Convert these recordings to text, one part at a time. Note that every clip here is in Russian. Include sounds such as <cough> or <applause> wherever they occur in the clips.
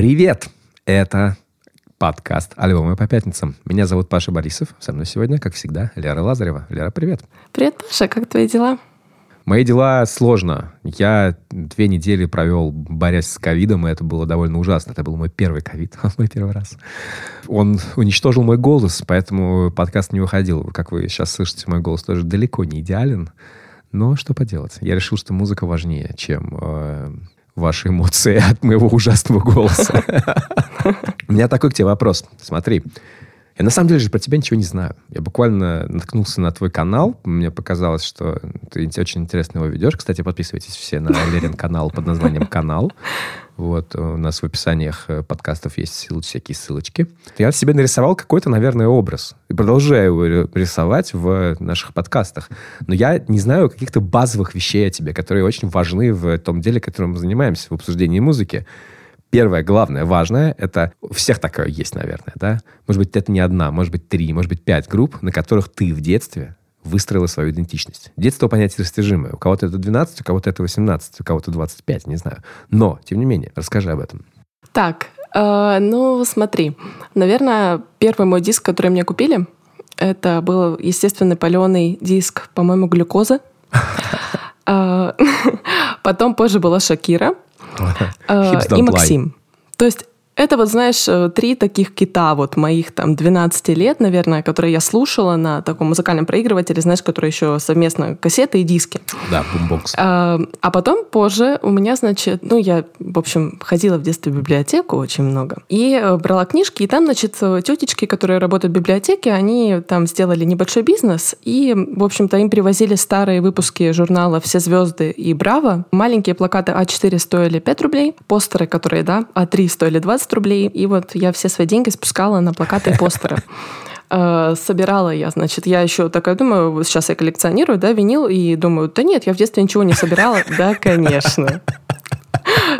Привет! Это подкаст «Альбомы по пятницам». Меня зовут Паша Борисов. Со мной сегодня, как всегда, Лера Лазарева. Лера, привет. Привет, Паша. Как твои дела? Мои дела сложно. Я две недели провел, борясь с ковидом, и это было довольно ужасно. Это был мой первый ковид, <laughs> мой первый раз. Он уничтожил мой голос, поэтому подкаст не выходил. Как вы сейчас слышите, мой голос тоже далеко не идеален. Но что поделать? Я решил, что музыка важнее, чем э, ваши эмоции от моего ужасного голоса. <laughs> У меня такой к тебе вопрос. Смотри, я на самом деле же про тебя ничего не знаю. Я буквально наткнулся на твой канал. Мне показалось, что ты очень интересно его ведешь. Кстати, подписывайтесь все на <laughs> Лерин канал под названием «Канал». Вот, у нас в описаниях э, подкастов есть ссыл, всякие ссылочки. Я себе нарисовал какой-то, наверное, образ. И продолжаю его рисовать в наших подкастах. Но я не знаю каких-то базовых вещей о тебе, которые очень важны в том деле, которым мы занимаемся, в обсуждении музыки. Первое, главное, важное, это у всех такое есть, наверное, да? Может быть, это не одна, может быть, три, может быть, пять групп, на которых ты в детстве выстроила свою идентичность. Детство понятие растяжимое. У кого-то это 12, у кого-то это 18, у кого-то 25, не знаю. Но, тем не менее, расскажи об этом. Так, э, ну смотри. Наверное, первый мой диск, который мне купили, это был, естественно, паленый диск, по-моему, глюкоза. <laughs> Э, <laughs> потом позже была Шакира и Максим. То есть это вот, знаешь, э, три таких кита вот моих там 12 лет, наверное, которые я слушала на таком музыкальном проигрывателе, знаешь, которые еще совместно кассеты и диски. Да, бумбокс. А, а потом позже у меня, значит, ну, я, в общем, ходила в детстве в библиотеку очень много и э, брала книжки, и там, значит, тетечки, которые работают в библиотеке, они там сделали небольшой бизнес, и, в общем-то, им привозили старые выпуски журнала «Все звезды» и «Браво». Маленькие плакаты А4 стоили 5 рублей, постеры, которые, да, А3 стоили 20 20 рублей. И вот я все свои деньги спускала на плакаты и постеры. <laughs> Э, собирала я, значит, я еще такая думаю, сейчас я коллекционирую, да, винил, и думаю, да нет, я в детстве ничего не собирала. <laughs> Да, конечно.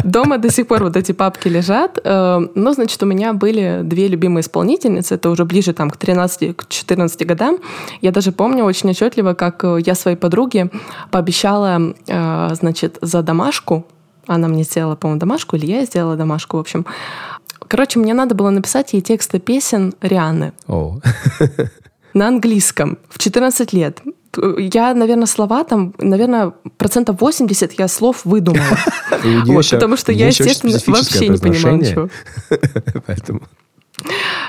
Дома до сих пор вот эти папки лежат. Э, но, значит, у меня были две любимые исполнительницы. Это уже ближе там, к 13-14 годам. Я даже помню очень отчетливо, как я своей подруге пообещала, э, значит, за домашку, она мне сделала, по-моему, домашку, или я сделала домашку, в общем, Короче, мне надо было написать ей тексты песен Рианы. Oh. <laughs> На английском в 14 лет. Я, наверное, слова там, наверное, процентов 80 я слов выдумала. <laughs> Вот, потому что я, естественно, вообще не понимала ничего. <laughs> Поэтому...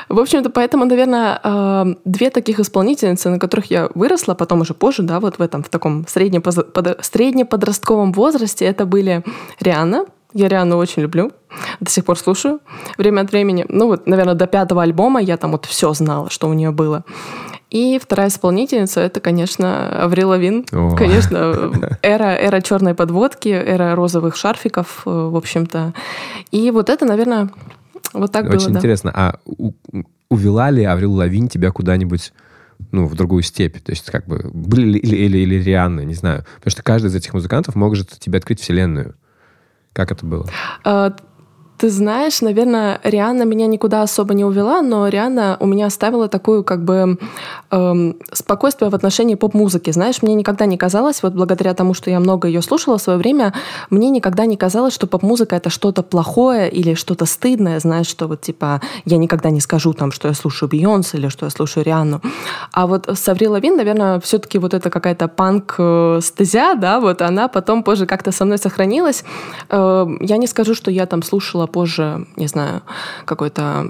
В общем-то, поэтому, наверное, э, две таких исполнительницы, на которых я выросла, потом уже позже, да, вот в этом, в таком среднеподростковом возрасте, это были Риана, я Риану очень люблю. До сих пор слушаю. Время от времени. Ну вот, наверное, до пятого альбома я там вот все знала, что у нее было. И вторая исполнительница это, конечно, Аврил Лавин. О. <laughs> Конечно, эра, эра черной подводки, эра розовых шарфиков, э, в общем-то. И вот это, наверное, вот так Очень было. Очень интересно. Да. А у, увела ли Аврил Лавин тебя куда-нибудь ну, в другую степь. То есть, как бы, были или, или, или Рианна, не знаю. Потому что каждый из этих музыкантов может тебе открыть вселенную. Как это было? Ты знаешь, наверное, Риана меня никуда особо не увела, но Риана у меня оставила такую как бы эм, спокойствие в отношении поп-музыки. Знаешь, мне никогда не казалось, вот благодаря тому, что я много ее слушала в свое время, мне никогда не казалось, что поп-музыка это что-то плохое или что-то стыдное, знаешь, что вот типа я никогда не скажу там, что я слушаю Бейонсе или что я слушаю Рианну. А вот с Аврил Лавин, наверное, все-таки вот это какая-то панк-стезя, да, вот она потом позже как-то со мной сохранилась. Э, я не скажу, что я там слушала позже, не знаю, какой-то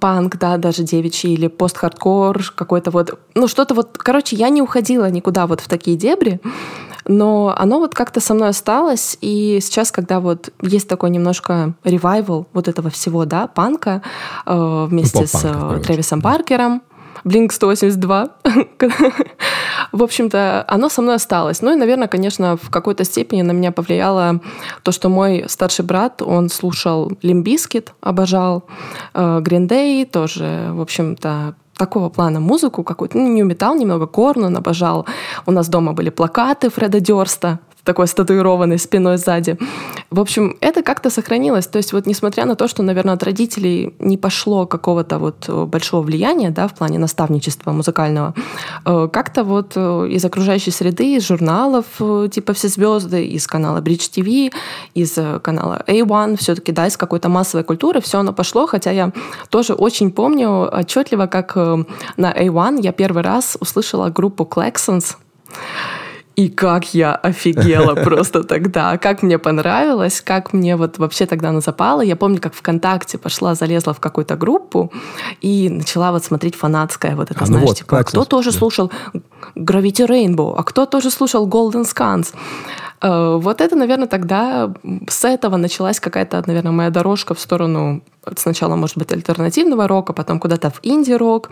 панк, да, даже девичий, или пост-хардкор, какой-то вот, ну, что-то вот, короче, я не уходила никуда вот в такие дебри, но оно вот как-то со мной осталось, и сейчас, когда вот есть такой немножко ревайвал вот этого всего, да, панка, э, вместе ну, с э, Трэвисом Баркером, Blink 182. <laughs> в общем-то, оно со мной осталось. Ну и, наверное, конечно, в какой-то степени на меня повлияло то, что мой старший брат, он слушал Limp Bizkit, обожал э, Green Day, тоже, в общем-то, такого плана музыку какую-то, ну, не металл, немного Korn он обожал. У нас дома были плакаты Фреда Дёрста, такой с татуированной спиной сзади. В общем, это как-то сохранилось. То есть вот несмотря на то, что, наверное, от родителей не пошло какого-то вот большого влияния, да, в плане наставничества музыкального, э, как-то вот э, из окружающей среды, из журналов э, типа «Все звезды», из канала Bridge TV, из канала A1, все-таки, да, из какой-то массовой культуры, все оно пошло, хотя я тоже очень помню отчетливо, как на A1 я первый раз услышала группу Claxons, и как я офигела <laughs> просто тогда, как мне понравилось, как мне вот вообще тогда она запала. Я помню, как ВКонтакте пошла, залезла в какую-то группу и начала вот смотреть фанатское вот это, а, знаешь, ну вот, типа, а кто тоже слушал Gravity Rainbow, а кто тоже слушал Golden Scans. Э, вот это, наверное, тогда с этого началась какая-то, наверное, моя дорожка в сторону сначала, может быть, альтернативного рока, потом куда-то в инди-рок,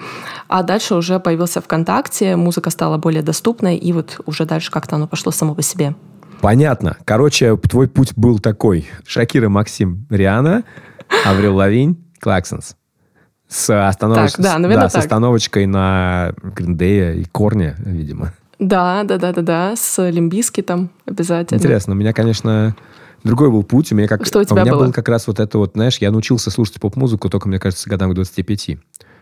а дальше уже появился ВКонтакте, музыка стала более доступной, и вот уже дальше как-то оно пошло само по себе. Понятно. Короче, твой путь был такой. Шакира, Максим, Риана, Аврил Лавинь, Klaxons. С, остановоч... так, да, наверное, да, так. с остановочкой на Green Day и Korn е, видимо. Да, да, да, да, да, с Лимбиски там обязательно. Интересно, у меня, конечно, другой был путь. У меня, как, Что у тебя у меня было? был как раз вот это вот, знаешь, я научился слушать поп-музыку только, мне кажется, годам к 25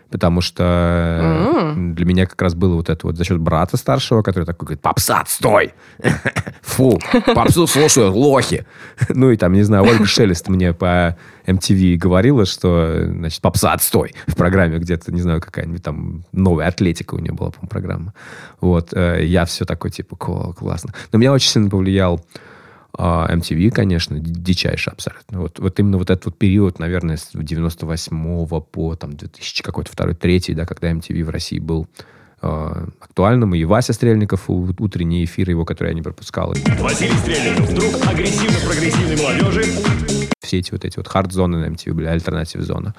потому что mm-hmm. для меня как раз было вот это вот за счет брата старшего, который такой говорит, попса, стой! <laughs> Фу, попсу слушают лохи! Ну и там, не знаю, Ольга Шелест мне по MTV говорила, что, значит, попса, отстой! В программе где-то, не знаю, какая-нибудь там новая атлетика у нее была, по программа. Вот, э, я все такой, типа, классно. Но меня очень сильно повлиял MTV, а, конечно, дичайший абсолютно. Вот, вот именно вот этот вот период, наверное, с 98 по там, 2000 какой-то второй, третий, да, когда MTV в России был э, актуальным. И Вася Стрельников, утренний эфир его, который я не пропускал. Василий Стрельников, друг агрессивно-прогрессивной молодежи. Все эти вот эти вот хард-зоны на MTV были, альтернатив-зона.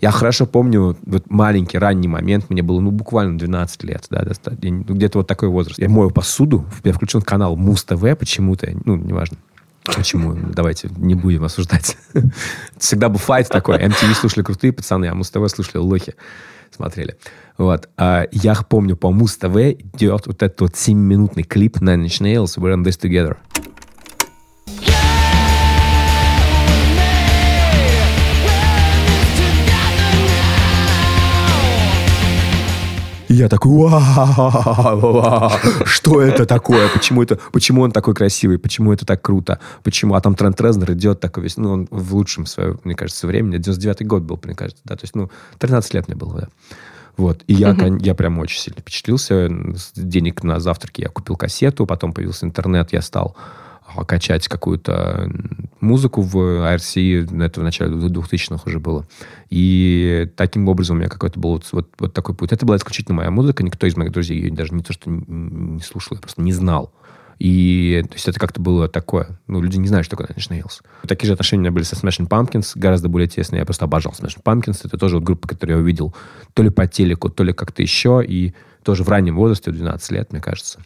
Я хорошо помню вот маленький, ранний момент, мне было, ну, буквально 12 лет, да, ну, где-то вот такой возраст. Я мою посуду, я включил канал Муз-ТВ почему-то, ну, неважно. Почему? Давайте не будем осуждать. Всегда был файт такой. MTV слушали крутые пацаны, а Муз-ТВ слушали лохи. Смотрели. Вот. А я помню, по Муз-ТВ идет вот этот вот 7-минутный клип Nine Inch Nails We're in this together. Я такой, что это такое? Почему, это, почему он такой красивый? Почему это так круто? Почему? А там Трент Резнер идет такой весь, ну, он в лучшем своем, мне кажется, времени. 99-й год был, мне кажется, да. То есть, ну, 13 лет мне было, да. Вот. И я, угу. я прям очень сильно впечатлился. Денег на завтраки я купил кассету, потом появился интернет, я стал качать какую-то музыку в IRC, это в начале 2000-х уже было. И таким образом у меня какой-то был вот, вот, такой путь. Это была исключительно моя музыка, никто из моих друзей ее даже не то, что не слушал, я просто не знал. И то есть это как-то было такое. Ну, люди не знают, что такое Nine Nails. Такие же отношения у меня были со Smashing Pumpkins, гораздо более тесные. Я просто обожал Smashing Pumpkins. Это тоже вот группа, которую я увидел то ли по телеку, то ли как-то еще. И тоже в раннем возрасте, в 12 лет, мне кажется.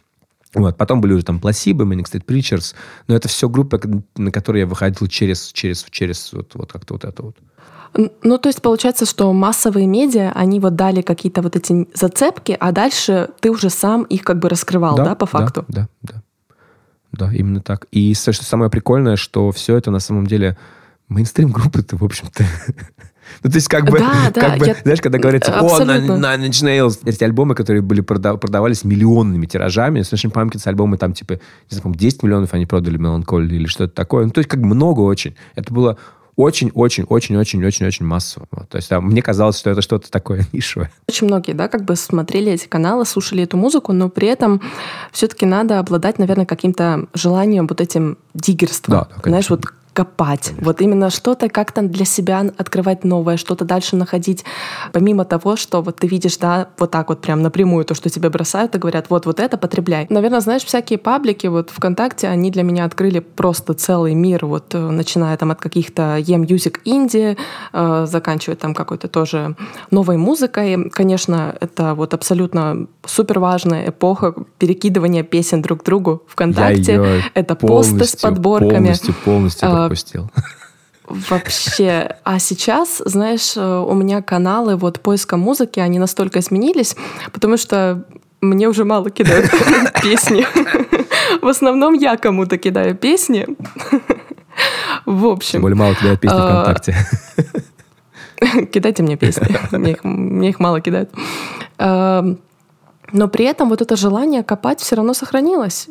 Вот. Потом были уже там Placebo, Manic State Preachers. Но это все группы, на которые я выходил через, через, через вот, вот как-то вот это вот. Ну, то есть получается, что массовые медиа, они вот дали какие-то вот эти зацепки, а дальше ты уже сам их как бы раскрывал, да, да по факту? Да, да, да. Да, именно так. И что самое прикольное, что все это на самом деле мейнстрим группы-то, в общем-то, <laughs> Ну, то есть, как бы, да, <laughs> да, как бы я... знаешь, когда говорится, абсолютно. о, на, Nine Nails, эти альбомы, которые были продав, продавались миллионными тиражами, Smashing Pumpkins альбомы там, типа, не знаю, 10 миллионов они продали Melancholy или что-то такое. Ну, то есть, как много очень. Это было очень-очень-очень-очень-очень-очень массово. Вот. То есть там, мне казалось, что это что-то такое <laughs> нишевое. Очень многие, да, как бы смотрели эти каналы, слушали эту музыку, но при этом все-таки надо обладать, наверное, каким-то желанием вот этим диггерством. Да, да, Знаешь, вот копать. Конечно. Вот именно что-то как-то для себя открывать новое, что-то дальше находить. Помимо того, что вот ты видишь, да, вот так вот прям напрямую то, что тебе бросают и говорят, вот, вот это потребляй. Наверное, знаешь, всякие паблики вот ВКонтакте, они для меня открыли просто целый мир, вот э, начиная там от каких-то E-Music Indie, э, заканчивая там какой-то тоже новой музыкой. Конечно, это вот абсолютно супер важная эпоха перекидывания песен друг другу ВКонтакте. это посты с подборками. Полностью, полностью пропустил. <laughs> Вообще. А сейчас, знаешь, э, у меня каналы вот поиска музыки, они настолько изменились, потому что мне уже мало кидают <laughs> песни. В основном я кому-то кидаю песни. В общем. Тем более мало кидают песни а, ВКонтакте. <laughs> Кидайте мне песни. Мне их, мне их мало кидают. А, но при этом вот это желание копать все равно сохранилось.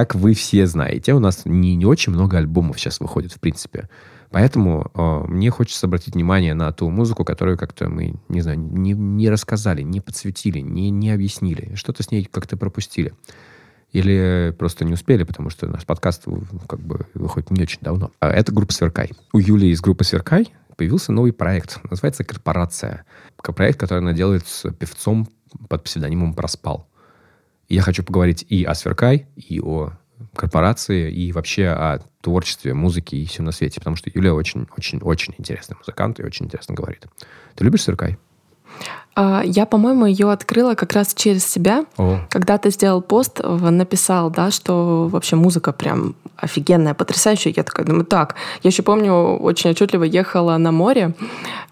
Как вы все знаете, у нас не, не очень много альбомов сейчас выходит, в принципе. Поэтому э, мне хочется обратить внимание на ту музыку, которую как-то мы, не знаю, не, не рассказали, не подсветили, не, не объяснили. Что-то с ней как-то пропустили. Или просто не успели, потому что наш подкаст как бы выходит не очень давно. А это группа «Сверкай». У Юли из группы «Сверкай» появился новый проект. Называется «Корпорация». Проект, который она делает с певцом под псевдонимом «Проспал». Я хочу поговорить и о Сверкай, и о корпорации, и вообще о творчестве, музыке и всем на свете, потому что Юлия очень-очень-очень интересный музыкант и очень интересно говорит. Ты любишь Сверкай? А, я, по-моему, ее открыла как раз через себя. О. Когда ты сделал пост, написал, да, что вообще музыка прям офигенная, потрясающая. Я такая думаю, так. Я еще помню, очень отчетливо ехала на море,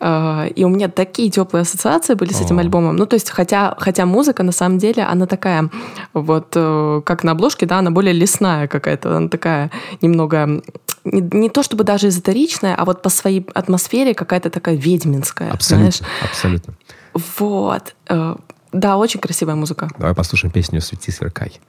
э, и у меня такие теплые ассоциации были с этим О. альбомом. Ну, то есть, хотя, хотя музыка, на самом деле, она такая, вот э, как на обложке, да, она более лесная какая-то, она такая немного не, не то чтобы даже эзотеричная, а вот по своей атмосфере какая-то такая ведьминская. Абсолютно, знаешь? абсолютно. Вот. Э, да, очень красивая музыка. Давай послушаем песню «Свети, сверкай».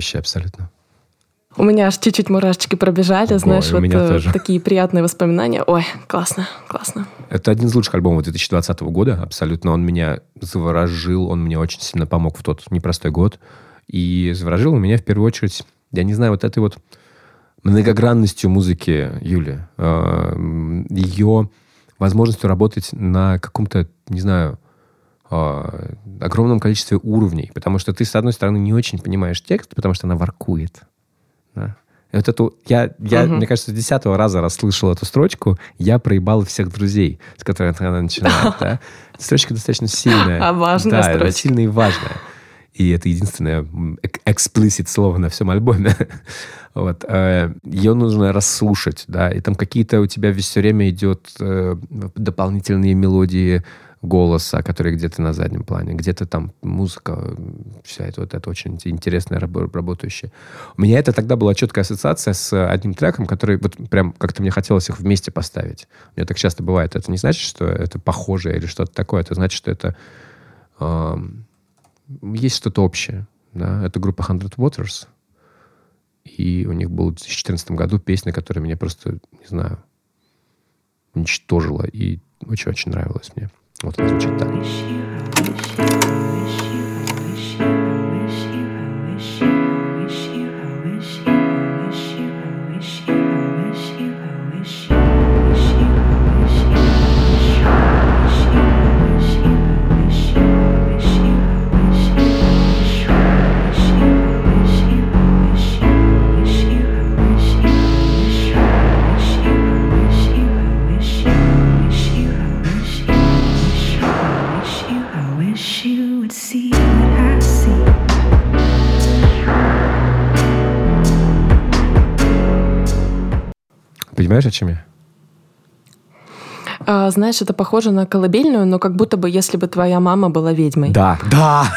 Потрясающая абсолютно. У меня аж чуть-чуть мурашечки пробежали, Ого, знаешь, вот э, тоже. такие приятные воспоминания. Ой, классно, классно. Это один из лучших альбомов 2020 года, абсолютно. Он меня заворожил, он мне очень сильно помог в тот непростой год. И заворожил меня в первую очередь, я не знаю, вот этой вот многогранностью музыки Юли, э, ее возможностью работать на каком-то, не знаю, э, огромном количестве уровней, потому что ты, с одной стороны, не очень понимаешь текст, потому что она воркует. Да? И вот эту, я, я угу. мне кажется, с десятого раза расслышал эту строчку, я проебал всех друзей, с которой она начинает. <laughs> Да? Строчка достаточно сильная. А важная да, строчка. сильная и важная. И это единственное explicit слово на всем альбоме. <laughs> вот. Э, Ее нужно расслушать, да, и там какие-то у тебя все время идет э, дополнительные мелодии, голоса, который где-то на заднем плане, где-то там музыка, вся это вот это очень интересная работающая. У меня это тогда была четкая ассоциация с одним треком, который вот прям как-то мне хотелось их вместе поставить. У меня так часто бывает. Это не значит, что это похожее или что-то такое. Это значит, что это э, есть что-то общее. Да? Это группа Hundred Waters. И у них был в 2014 году песня, которая меня просто, не знаю, уничтожила. И очень-очень нравилась мне. Вот она звучит так. Понимаешь, о чем я? А, знаешь, это похоже на колыбельную, но как будто бы если бы твоя мама была ведьмой. Да, да.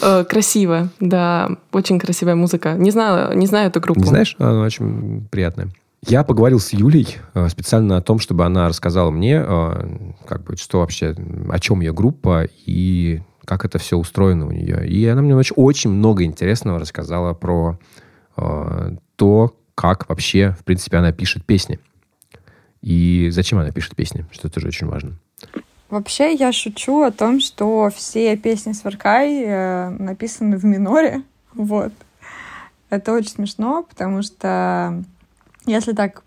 Э, красиво, да, очень красивая музыка. Не знаю, не знаю эту группу. Не знаешь, она очень приятная. Я поговорил с Юлей э, специально о том, чтобы она рассказала мне, э, как бы, что вообще, о чем ее группа и как это все устроено у нее. И она мне очень много интересного рассказала про э, то, как вообще, в принципе, она пишет песни. И зачем она пишет песни, что тоже очень важно. Вообще я шучу о том, что все песни Сверкай э, написаны в миноре. <laughs> Вот. Это очень смешно, потому что если так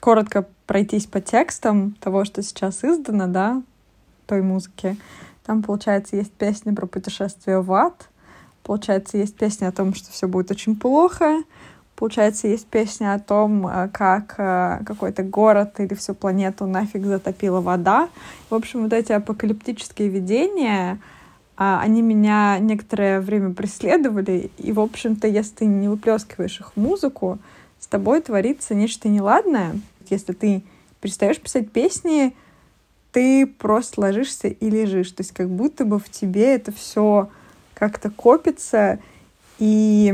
коротко пройтись по текстам того, что сейчас издано, да, той музыки, там, получается, есть песня про путешествие в ад, получается, есть песня о том, что все будет очень плохо, получается, есть песня о том, э, как э, какой-то город или всю планету нафиг затопила вода. В общем, вот эти апокалиптические видения, а, они меня некоторое время преследовали, и, в общем-то, если ты не выплескиваешь их в музыку, с тобой творится нечто неладное. Если ты перестаешь писать песни, ты просто ложишься и лежишь. То есть как будто бы в тебе это все как-то копится, и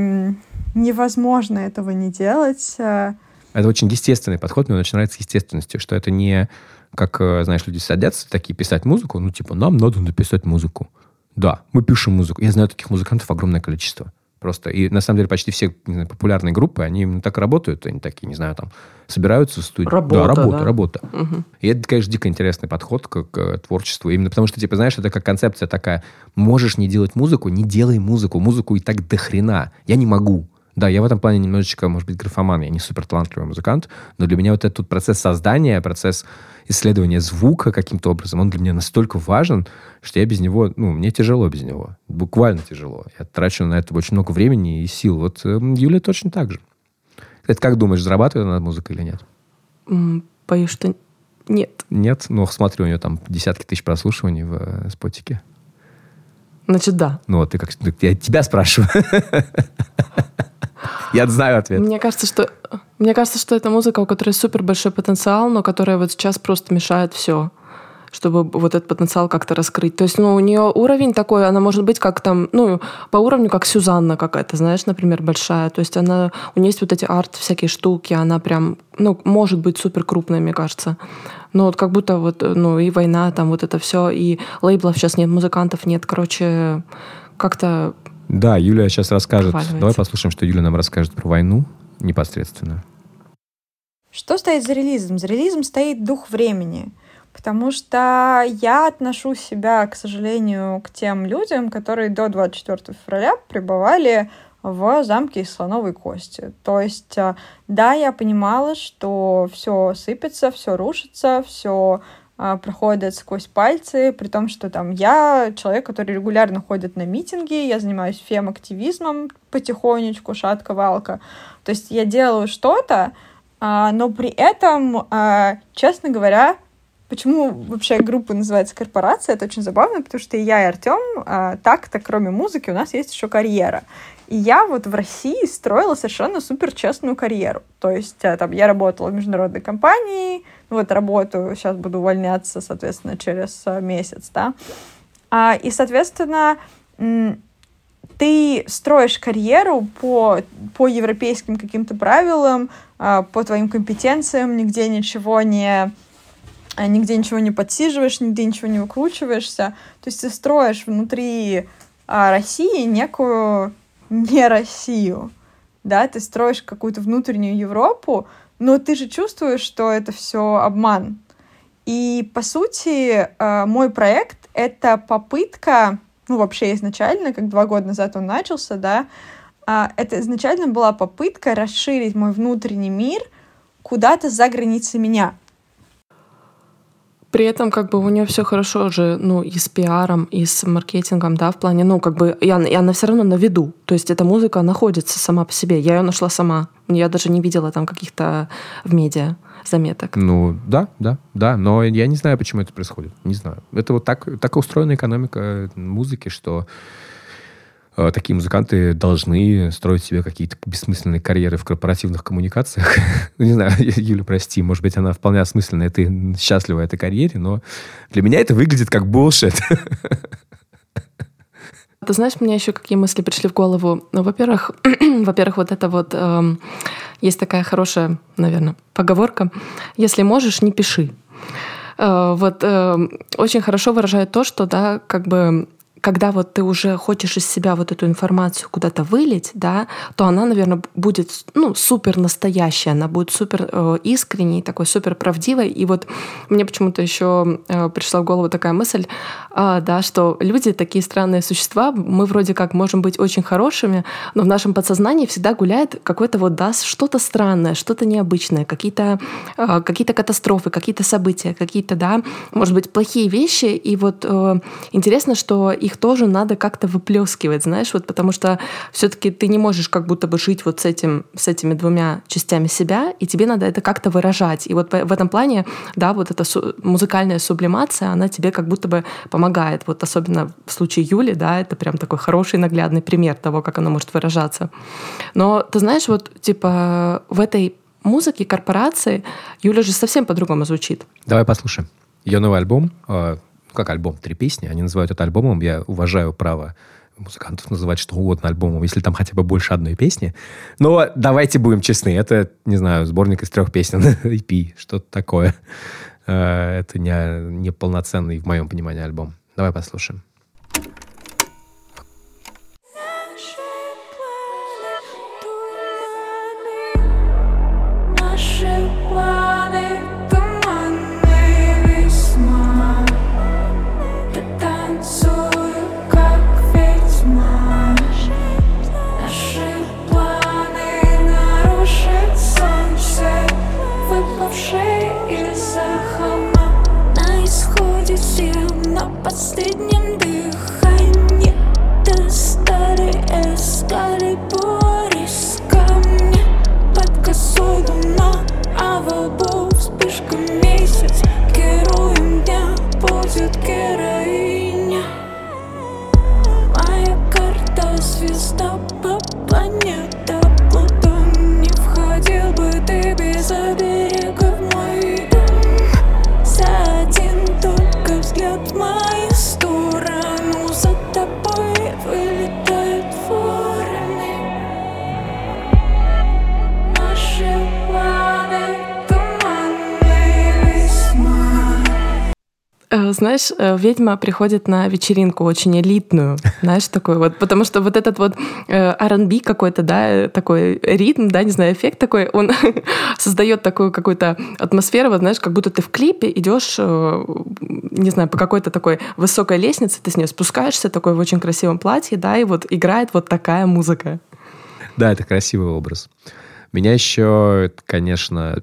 невозможно этого не делать. Это очень естественный подход, мне начинается с естественностью, что это не как, э, знаешь, люди садятся такие писать музыку, ну, типа, нам надо написать музыку. Да, мы пишем музыку. Я знаю таких музыкантов огромное количество. Просто. И на самом деле почти все знаю, популярные группы, они именно так работают. Они такие, не знаю, там, собираются в студии. Работа, да, работа, да. работа. Угу. И это, конечно, дико интересный подход к, к творчеству. Именно потому что, типа, знаешь, это как концепция такая. Можешь не делать музыку, не делай музыку. Музыку и так до хрена. Я не могу. Да, я в этом плане немножечко, может быть, графоман. Я не супер талантливый музыкант, но для меня вот этот процесс создания, процесс исследования звука каким-то образом, он для меня настолько важен, что я без него, ну, мне тяжело без него. Буквально тяжело. Я трачу на это очень много времени и сил. Вот э, Юля точно так же. Это как думаешь, зарабатывает она музыкой или нет? Боюсь, что нет. Нет? Ну, смотри, у нее там десятки тысяч прослушиваний в э, спотике. Значит, да. Ну, вот ты как... Я тебя спрашиваю. <laughs> Я знаю ответ. Мне кажется, что мне кажется, что это музыка, у которой супер большой потенциал, но которая вот сейчас просто мешает все чтобы вот этот потенциал как-то раскрыть. То есть, ну, у нее уровень такой, она может быть как там, ну, по уровню как Сюзанна какая-то, знаешь, например, большая. То есть она, у нее есть вот эти арт всякие штуки, она прям, ну, может быть супер крупная, мне кажется. Но вот как будто вот, ну, и война, там вот это все, и лейблов сейчас нет, музыкантов нет, короче, как-то да, Юля сейчас расскажет. Давай послушаем, что Юля нам расскажет про войну непосредственно. Что стоит за релизом? За релизом стоит дух времени. Потому что я отношу себя, к сожалению, к тем людям, которые до 24 февраля пребывали в замке из слоновой кости. То есть, э, да, я понимала, что все сыпется, все рушится, все проходят сквозь пальцы, при том, что там я человек, который регулярно ходит на митинги, я занимаюсь фем-активизмом потихонечку, шатка-валка. То есть я делаю что-то, а, но при этом, а, честно говоря, Почему вообще группа называется «Корпорация»? Это очень забавно, потому что я и Артем, так-то, кроме музыки, у нас есть еще карьера. И я вот в России строила совершенно супер честную карьеру. То есть там я работала в международной компании, вот работаю, сейчас буду увольняться, соответственно, через э, месяц, да. А, и, соответственно, ты строишь карьеру по, по европейским каким-то правилам, а, по твоим компетенциям, нигде ничего не нигде ничего не подсиживаешь, нигде ничего не выкручиваешься. То есть ты строишь внутри России некую не Россию, да, ты строишь какую-то внутреннюю Европу, но ты же чувствуешь, что это все обман. И, по сути, э, мой проект — это попытка, ну, вообще изначально, как два года назад он начался, да, а, это изначально была попытка расширить мой внутренний мир куда-то за границы меня — при этом как бы у нее все хорошо же, ну, и с пиаром, и с маркетингом, да, в плане, ну, как бы, и она, и она все равно на виду. То есть эта музыка находится сама по себе. Я ее нашла сама. Я даже не видела там каких-то в медиа заметок. Ну, да, да, да. Но я не знаю, почему это происходит. Не знаю. Это вот так, так устроена экономика музыки, что Э, такие музыканты должны строить себе какие-то бессмысленные карьеры в корпоративных коммуникациях. <laughs> ну, не знаю, <laughs> Юля, прости, может быть, она вполне осмысленная, ты счастлива этой карьере, но для меня это выглядит как булшит. <laughs> Ты знаешь, меня еще какие мысли пришли в голову? Ну, во-первых, <clears throat> во-первых, вот это вот эм, есть такая хорошая, наверное, поговорка: если можешь, не пиши. Э, вот э, очень хорошо выражает то, что да, как бы когда вот ты уже хочешь из себя вот эту информацию куда-то вылить, да, то она, наверное, будет ну, супер настоящая, она будет супер э, искренней, такой супер правдивой. И вот мне почему-то еще э, пришла в голову такая мысль, э, да, что люди такие странные существа, мы вроде как можем быть очень хорошими, но в нашем подсознании всегда гуляет какое-то вот, да, что-то странное, что-то необычное, какие-то э, какие катастрофы, какие-то события, какие-то, да, может быть, плохие вещи. И вот э, интересно, что их тоже надо как-то выплескивать, знаешь, вот потому что все-таки ты не можешь как будто бы жить вот с этим, с этими двумя частями себя, и тебе надо это как-то выражать. И вот в этом плане, да, вот эта музыкальная сублимация, она тебе как будто бы помогает. Вот особенно в случае Юли, да, это прям такой хороший наглядный пример того, как она может выражаться. Но ты знаешь, вот типа в этой музыке корпорации Юля же совсем по-другому звучит. Давай послушаем. Ее новый альбом а, как альбом, три песни, они называют это альбомом, я уважаю право музыкантов называть что угодно альбомом, если там хотя бы больше одной песни. Но давайте будем честны, это, не знаю, сборник из трех песен, <laughs> EP, что-то такое. Э, это не, не полноценный, в моем понимании, альбом. Давай послушаем. последнем дыхании Ты старый эскалибур из камня Под косой луна, а в лбу вспышка месяц. Героем дня будет героиня. Моя карта звезда по планете знаешь, э, ведьма приходит на вечеринку очень элитную, знаешь, такой вот, потому что вот этот вот э, R&B какой-то, да, такой ритм, да, не знаю, эффект такой, он <laughs> создает такую какую-то атмосферу, вот, знаешь, как будто ты в клипе идешь, э, не знаю, по какой-то такой высокой лестнице, ты с нее спускаешься, такой в очень красивом платье, да, и вот играет вот такая музыка. Да, это красивый образ. Меня еще, конечно,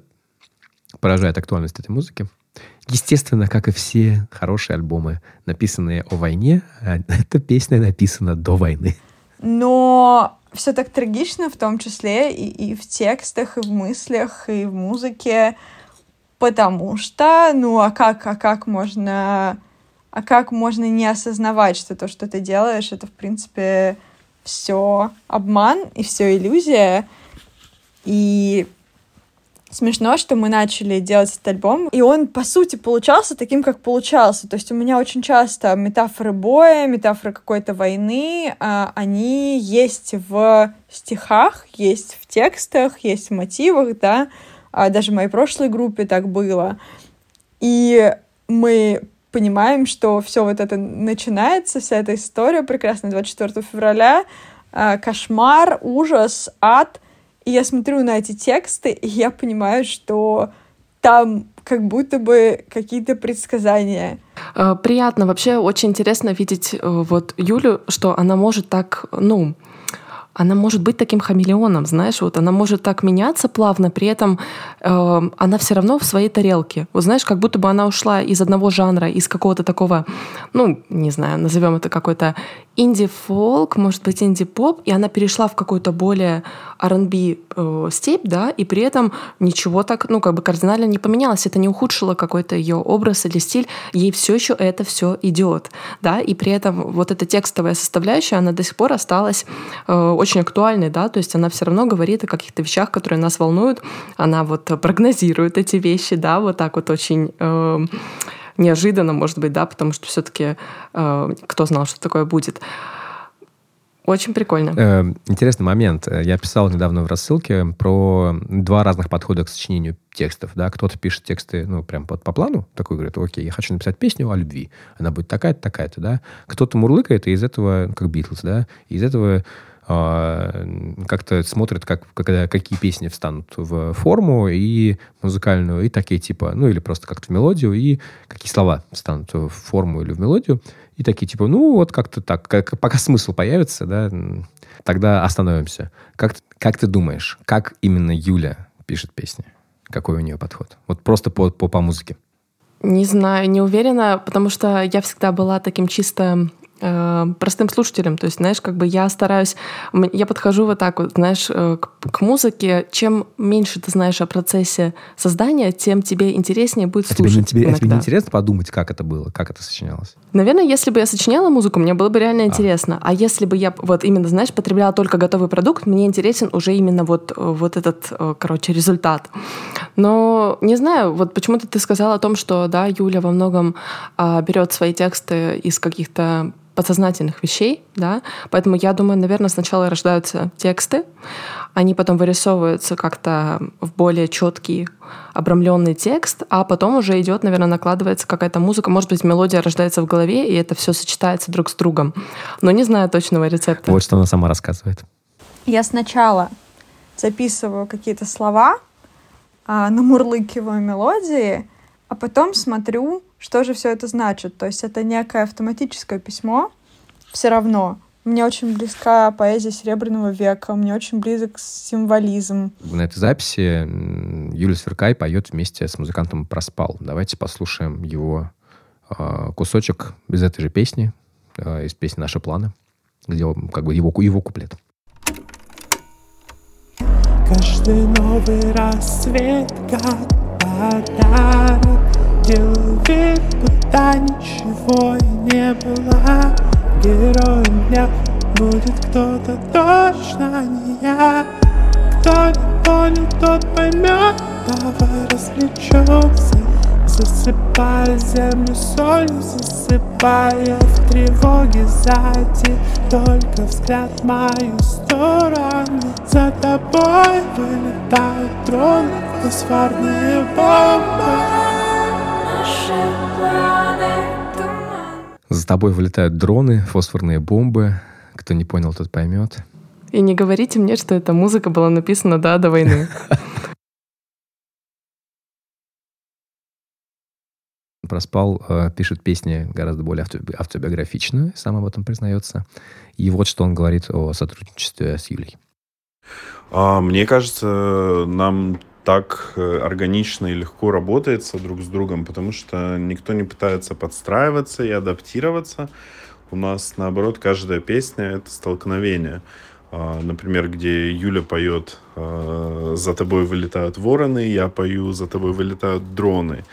поражает актуальность этой музыки. Естественно, как и все хорошие альбомы, написанные о войне, а <laughs> эта песня написана до войны. Но все так трагично, в том числе и, и в текстах, и в мыслях, и в музыке, потому что, ну, а как, а как можно, а как можно не осознавать, что то, что ты делаешь, это, в принципе, все обман и все иллюзия. И смешно, что мы начали делать этот альбом, и он, по сути, получался таким, как получался. То есть у меня очень часто метафоры боя, метафоры какой-то войны, а, они есть в стихах, есть в текстах, есть в мотивах, да, а даже в моей прошлой группе так было. И мы понимаем, что все вот это начинается, вся эта история прекрасная 24 февраля, а, кошмар, ужас, ад — и я смотрю на эти тексты, и я понимаю, что там как будто бы какие-то предсказания. Э, приятно. Вообще очень интересно видеть э, вот Юлю, что она может так, ну, она может быть таким хамелеоном, знаешь, вот она может так меняться плавно, при этом э, она все равно в своей тарелке. Вот знаешь, как будто бы она ушла из одного жанра, из какого-то такого, ну, не знаю, назовем это какой-то инди-фолк, может быть, инди-поп, и она перешла в какую-то более R&B э, степь, да, и при этом ничего так, ну, как бы кардинально не поменялось. Это не ухудшило какой-то ее образ или стиль. Ей все еще это все идет, да, и при этом вот эта текстовая составляющая, она до сих пор осталась э, очень актуальной, да, то есть она все равно говорит о каких-то вещах, которые нас волнуют, она вот прогнозирует эти вещи, да, вот так вот очень э, неожиданно, может быть, да, потому что все-таки э, кто знал, что такое будет. Очень прикольно. Э, интересный момент. Я писал недавно в рассылке про два разных подхода к сочинению текстов. Да? Кто-то пишет тексты, ну, прям по, по плану, такой говорит, окей, я хочу написать песню о любви. Она будет такая-то, такая-то, да? Кто-то мурлыкает, и из этого, как Битлз, да? Из этого как-то смотрят, как, когда, какие песни встанут в форму и музыкальную, и такие типа, ну или просто как-то в мелодию, и какие слова встанут в форму или в мелодию, и такие типа, ну вот как-то так, как, пока смысл появится, да, тогда остановимся. Как, как ты думаешь, как именно Юля пишет песни? Какой у нее подход? Вот просто по, по, по музыке. Не знаю, не уверена, потому что я всегда была таким чисто Э, простым слушателем. То есть, знаешь, как бы я стараюсь, я подхожу вот так вот, знаешь, э, к, к музыке. Чем меньше ты знаешь о процессе создания, тем тебе интереснее будет а слушать. Тебе, тебе, а тебе не интересно подумать, как это было, как это сочинялось? Наверное, если бы я сочиняла музыку, мне было бы реально а. интересно. А если бы я вот именно, знаешь, потребляла только готовый продукт, мне интересен уже именно вот, вот этот, э, короче, результат. Но не знаю, вот почему-то ты сказала о том, что, да, Юля во многом а, берет свои тексты из каких-то подсознательных вещей, да, поэтому я думаю, наверное, сначала рождаются тексты, они потом вырисовываются как-то в более четкий обрамленный текст, а потом уже идет, наверное, накладывается какая-то музыка, может быть, мелодия рождается в голове, и это все сочетается друг с другом. Но не знаю точного рецепта. Вот что она сама рассказывает. Я сначала записываю какие-то слова, а, намурлыкиваю мелодии, а потом смотрю, что же все это значит. То есть это некое автоматическое письмо все равно. Мне очень близка поэзия Серебряного века, мне очень близок символизм. На этой записи Юлия Сверкай поет вместе с музыкантом Проспал. Давайте послушаем его э, кусочек из этой же песни, э, из песни «Наши планы», где как бы его, его куплет. Каждый новый рассвет как подарок Делаю вид, будто ничего и не было Героем дня. Будет кто-то точно не я. Кто не понял, тот поймет Давай развлечемся Засыпая землю солью, засыпая в тревоге сзади Только взгляд в мою сторону За тобой вылетают дроны, фосфорные бомбы за тобой вылетают дроны, фосфорные бомбы. Кто не понял, тот поймет. И не говорите мне, что эта музыка была написана, да, до войны. <laughs> Проспал э, пишет песни гораздо более автобиографично, сам об этом признается. И вот что он говорит о сотрудничестве с Юлей. А, мне кажется, нам так э, органично и легко работается друг с другом, потому что никто не пытается подстраиваться и адаптироваться. У нас, наоборот, каждая песня — это столкновение. А, например, где Юля поет а, «За тобой вылетают вороны», я пою «За тобой вылетают дроны».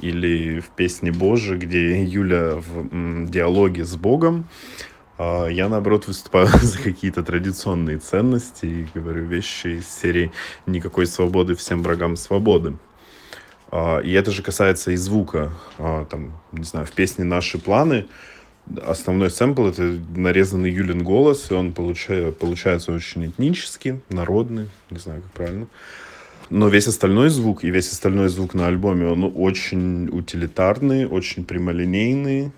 Или в песне «Боже», где Юля в диалоге с Богом, а, я, наоборот, выступаю <laughs> за какие-то традиционные ценности и говорю вещи из серии «Никакой свободы, всем врагам свободы». А, и это же касается и звука. А, там, не знаю, в песне «Наши планы» основной сэмпл — это нарезанный Юлин голос, и он получает, получается очень этнический, народный, не знаю, как правильно. Но весь остальной звук и весь остальной звук на альбоме, он очень утилитарный, очень прямолинейный,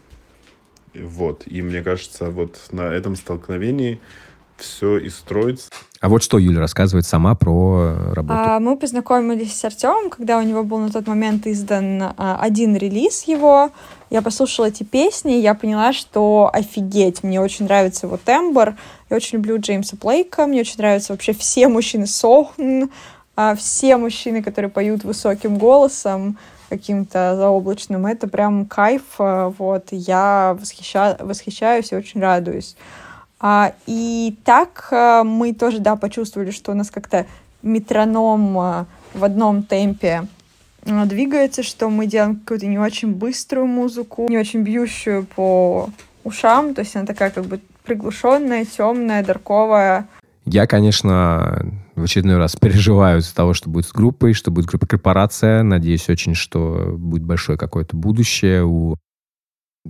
вот. И мне кажется, вот на этом столкновении все и строится. А вот что Юля рассказывает сама про работу. А, мы познакомились с Артемом, когда у него был на тот момент издан а, один релиз его. Я послушала эти песни, и я поняла, что офигеть, мне очень нравится его тембр. Я очень люблю Джеймса Блейка, мне очень нравятся вообще все мужчины Сохн, а, все мужчины, которые поют высоким голосом каким-то заоблачным. Это прям кайф, э, вот, я восхища... восхищаюсь и очень радуюсь. А, и так а, мы тоже, да, почувствовали, что у нас как-то метроном а, в одном темпе двигается, что мы делаем какую-то не очень быструю музыку, не очень бьющую по ушам, то есть она такая как бы приглушенная, темная, дарковая. Я, конечно, в очередной раз переживаю из-за того, что будет с группой, что будет группа корпорация. Надеюсь очень, что будет большое какое-то будущее у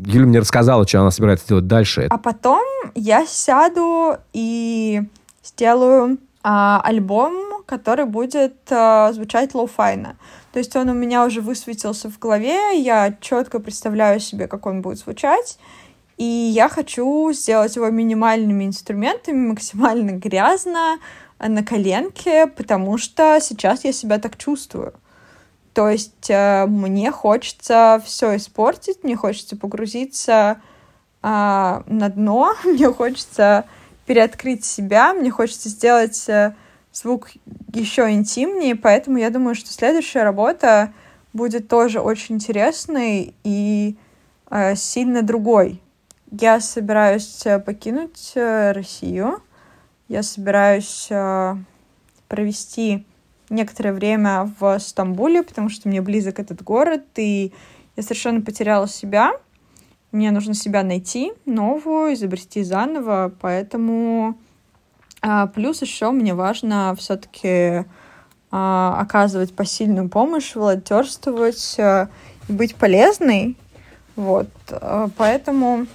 Юля мне рассказала, что она собирается делать дальше. А потом я сяду и сделаю а, альбом, который будет а, звучать lo-fi йно. То есть он у меня уже высветился в голове, я четко представляю себе, как он будет звучать, и я хочу сделать его минимальными инструментами, максимально грязно, на коленке, потому что сейчас я себя так чувствую. То есть э, мне хочется все испортить, мне хочется погрузиться э, на дно, <laughs> мне хочется переоткрыть себя, мне хочется сделать э, звук еще интимнее, поэтому я думаю, что следующая работа будет тоже очень интересной и э, сильно другой. Я собираюсь э, покинуть э, Россию, я собираюсь э, провести некоторое время в Стамбуле, потому что мне близок этот город, и я совершенно потеряла себя. Мне нужно себя найти, новую, изобрести заново, поэтому а, плюс еще мне важно все-таки а, оказывать посильную помощь, волонтерствовать а, и быть полезной. Вот, поэтому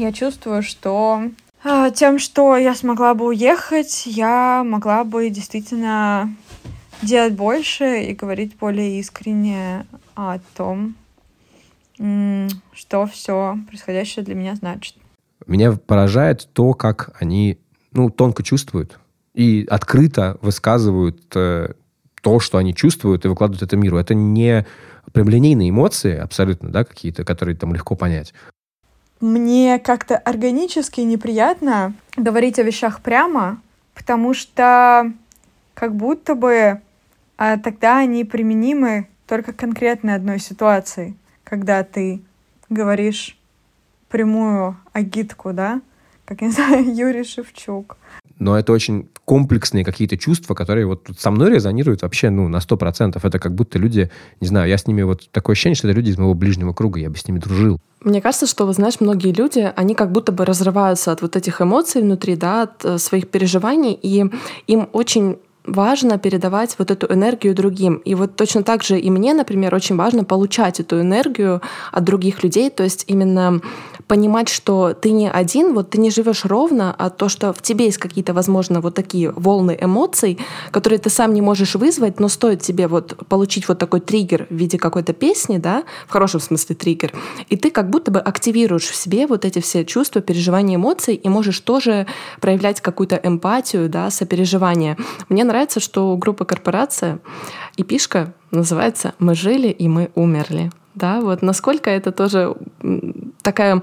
я чувствую, что а, тем, что я смогла бы уехать, я могла бы действительно делать больше и говорить более искренне о том, что все происходящее для меня значит. Меня поражает то, как они ну, тонко чувствуют и открыто высказывают э, то, что они чувствуют, и выкладывают это миру. Это не прямолинейные эмоции абсолютно, да, какие-то, которые там легко понять мне как-то органически неприятно говорить о вещах прямо, потому что как будто бы а тогда они применимы только конкретной одной ситуации, когда ты говоришь прямую агитку, да, как, <laughs> не знаю, Юрий Шевчук. Но это очень комплексные какие-то чувства, которые вот со мной резонируют вообще, ну, на 100%. Это как будто люди, не знаю, я с ними вот такое ощущение, что это люди из моего ближнего круга, я бы с ними дружил. Мне кажется, что, знаешь, многие люди, они как будто бы разрываются от вот этих эмоций внутри, да, от э, своих переживаний, и им очень важно передавать вот эту энергию другим. И вот точно так же и мне, например, очень важно получать эту энергию от других людей, то есть именно понимать, что ты не один, вот ты не живешь ровно, а то, что в тебе есть какие-то, возможно, вот такие волны эмоций, которые ты сам не можешь вызвать, но стоит тебе вот получить вот такой триггер в виде какой-то песни, да, в хорошем смысле триггер, и ты как будто бы активируешь в себе вот эти все чувства, переживания, эмоций, и можешь тоже проявлять какую-то эмпатию, да, сопереживание. Мне нравится, что у группы «Корпорация» и пишка называется «Мы жили и мы умерли» да, вот насколько это тоже такая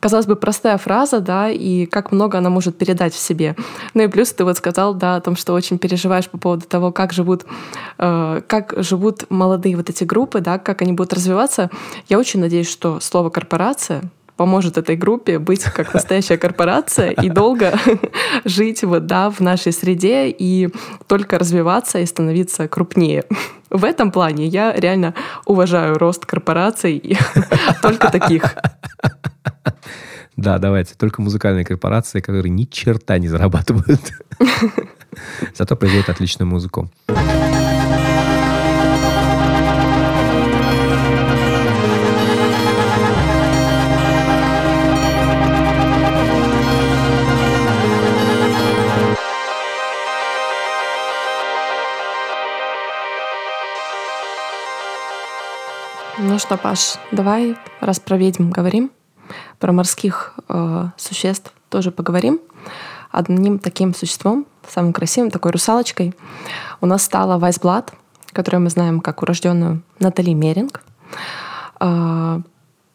казалось бы, простая фраза, да, и как много она может передать в себе. Ну и плюс ты вот сказал, да, о том, что очень переживаешь по поводу того, как живут, э, как живут молодые вот эти группы, да, как они будут развиваться. Я очень надеюсь, что слово «корпорация» поможет этой группе быть как настоящая корпорация и долго <laughs> жить вот, да, в нашей среде и только развиваться и становиться крупнее. В этом плане я реально уважаю рост корпораций и <laughs> только таких. Да, давайте. Только музыкальные корпорации, которые ни черта не зарабатывают. <laughs> Зато производят отличную музыку. Что, Паш, давай, раз про ведьм говорим, про морских э, существ тоже поговорим. Одним таким существом, самым красивым, такой русалочкой, у нас стала Вайсблад, которую мы знаем как урожденную Натали Меринг. Э,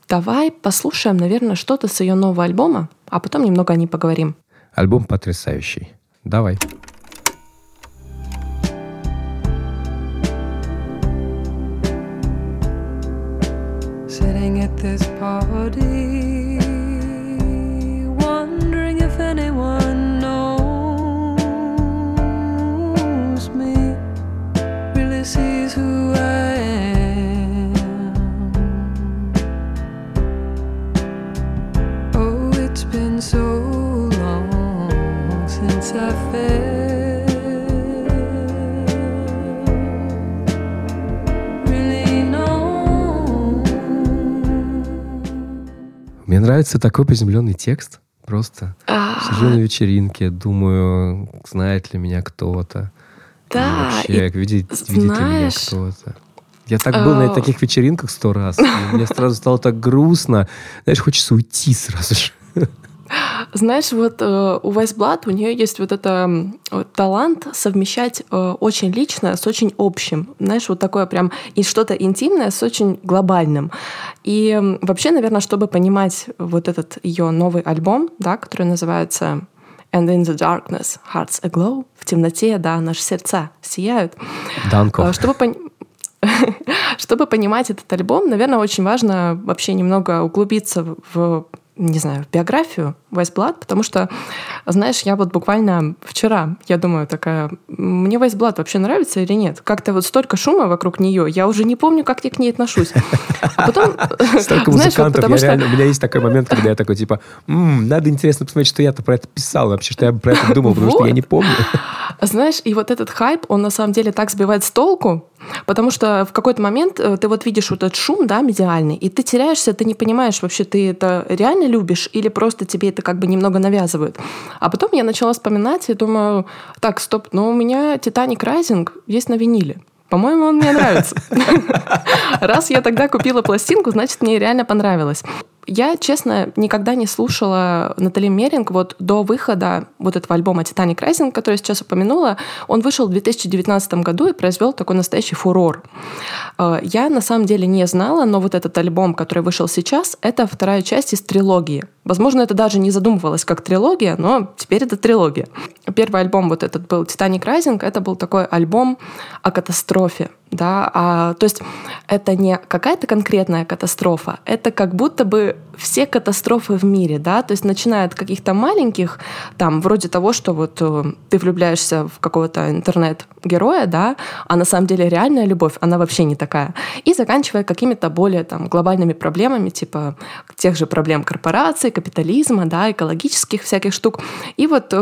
давай послушаем, наверное, что-то с ее нового альбома, а потом немного о ней поговорим. Альбом потрясающий. Давай. Sitting at this party, нравится такой приземленный текст. Просто А, сижу на вечеринке, думаю, знает ли меня кто-то. Да, Вообще, видит, видит ли меня кто-то. Я так был на а, таких вечеринках сто раз. Мне сразу стало так грустно. Знаешь, хочется уйти сразу же. <laughs> Знаешь, вот э, у Вайсблад у нее есть вот это талант совмещать э, очень личное с очень общим. Знаешь, вот такое прям и что-то интимное с очень глобальным. И вообще, наверное, чтобы понимать вот этот ее новый альбом, да, который называется And in the darkness, hearts aglow. В темноте, да, наши сердца сияют. Данко. А, Чтобы, пон- <laughs> Чтобы понимать этот альбом, наверное, очень важно вообще немного углубиться в не знаю, в биографию Вайсблад, потому что, знаешь, я вот буквально вчера, я думаю, такая, мне Вайсблад вообще нравится или нет? Как-то вот столько шума вокруг нее, я уже не помню, как я к ней отношусь. А потом, <laughs> Столько знаешь, вот потому что... реально- у меня есть такой момент, когда я такой, типа, «М, надо интересно посмотреть, что я-то про это писал вообще, что я про это думал, потому что я не помню. <laughs> Знаешь, и вот этот хайп, он на самом деле так сбивает с толку, потому что в какой-то момент э, ты вот видишь вот этот шум, да, медиальный, и ты теряешься, ты не понимаешь, вообще ты это реально любишь или просто тебе это как бы немного навязывают. А потом я начала вспоминать и думаю, так, стоп, но у меня «Титаник Райзинг» есть на виниле. По-моему, он мне нравится. <laughs> Раз я тогда купила пластинку, значит, мне реально понравилось. Я, честно, никогда не слушала Натали Меринг вот до выхода вот этого альбома «Титаник Райзинг», который я сейчас упомянула. Он вышел в 2019 году и произвел такой настоящий фурор. Э, Я на самом деле не знала, но вот этот альбом, который вышел сейчас, это вторая часть из трилогии. Возможно, это даже не задумывалось как трилогия, но теперь это трилогия. Первый альбом вот этот был «Титаник Райзинг», это был такой альбом о катастрофе. Да, а, то есть это не какая-то конкретная катастрофа, это как будто бы все катастрофы в мире, да, то есть начиная от каких-то маленьких, там, вроде того, что вот э, ты влюбляешься в какого-то интернет-героя, да, а на самом деле реальная любовь, она вообще не такая, и заканчивая какими-то более там глобальными проблемами, типа тех же проблем корпораций, капитализма, да, экологических всяких штук. И вот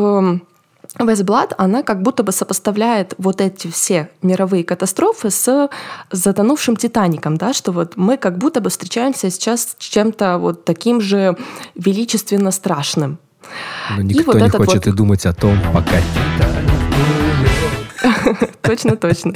Вестблад, она как будто бы сопоставляет вот эти все мировые катастрофы с затонувшим Титаником, да, что вот мы как будто бы встречаемся сейчас с чем-то вот таким же величественно страшным. Но И никто вот не хочет вот- и думать о том, пока <laughs> Точно, точно.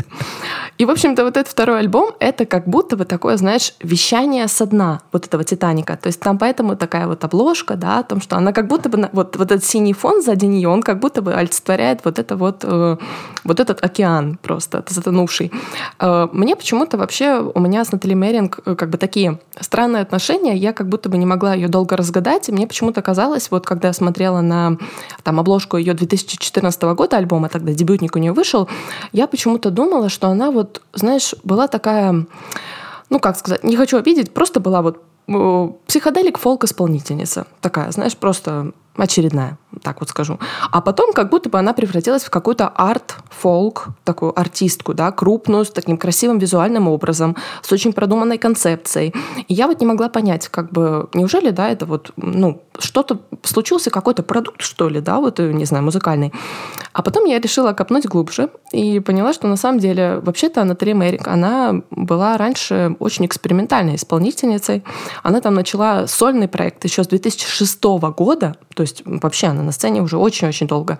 И, в общем-то, вот этот второй альбом — это как будто бы такое, знаешь, вещание со дна вот этого «Титаника». То есть там поэтому такая вот обложка, да, о том, что она как будто бы... Вот, вот этот синий фон сзади нее, он как будто бы олицетворяет вот, это вот, э, вот этот океан просто затонувший. Э, мне почему-то вообще у меня с Натали Меринг э, как бы такие странные отношения. Я как будто бы не могла ее долго разгадать. И мне почему-то казалось, вот когда я смотрела на там, обложку ее 2014 года альбома, тогда дебютник у нее вышел, я почему-то думала, что она вот, знаешь, была такая, ну как сказать, не хочу обидеть, просто была вот э, психоделик фолк-исполнительница. Такая, знаешь, просто очередная, так вот скажу. А потом как будто бы она превратилась в какую-то арт-фолк, такую артистку, да, крупную, с таким красивым визуальным образом, с очень продуманной концепцией. И я вот не могла понять, как бы, неужели, да, это вот, ну, что-то, случился какой-то продукт, что ли, да, вот, э, не знаю, музыкальный. А потом я решила копнуть глубже и поняла, что на самом деле вообще-то Натали Мэрик, она была раньше очень экспериментальной исполнительницей. Она там начала сольный проект еще с 2006 года, то есть вообще она на сцене уже очень-очень долго.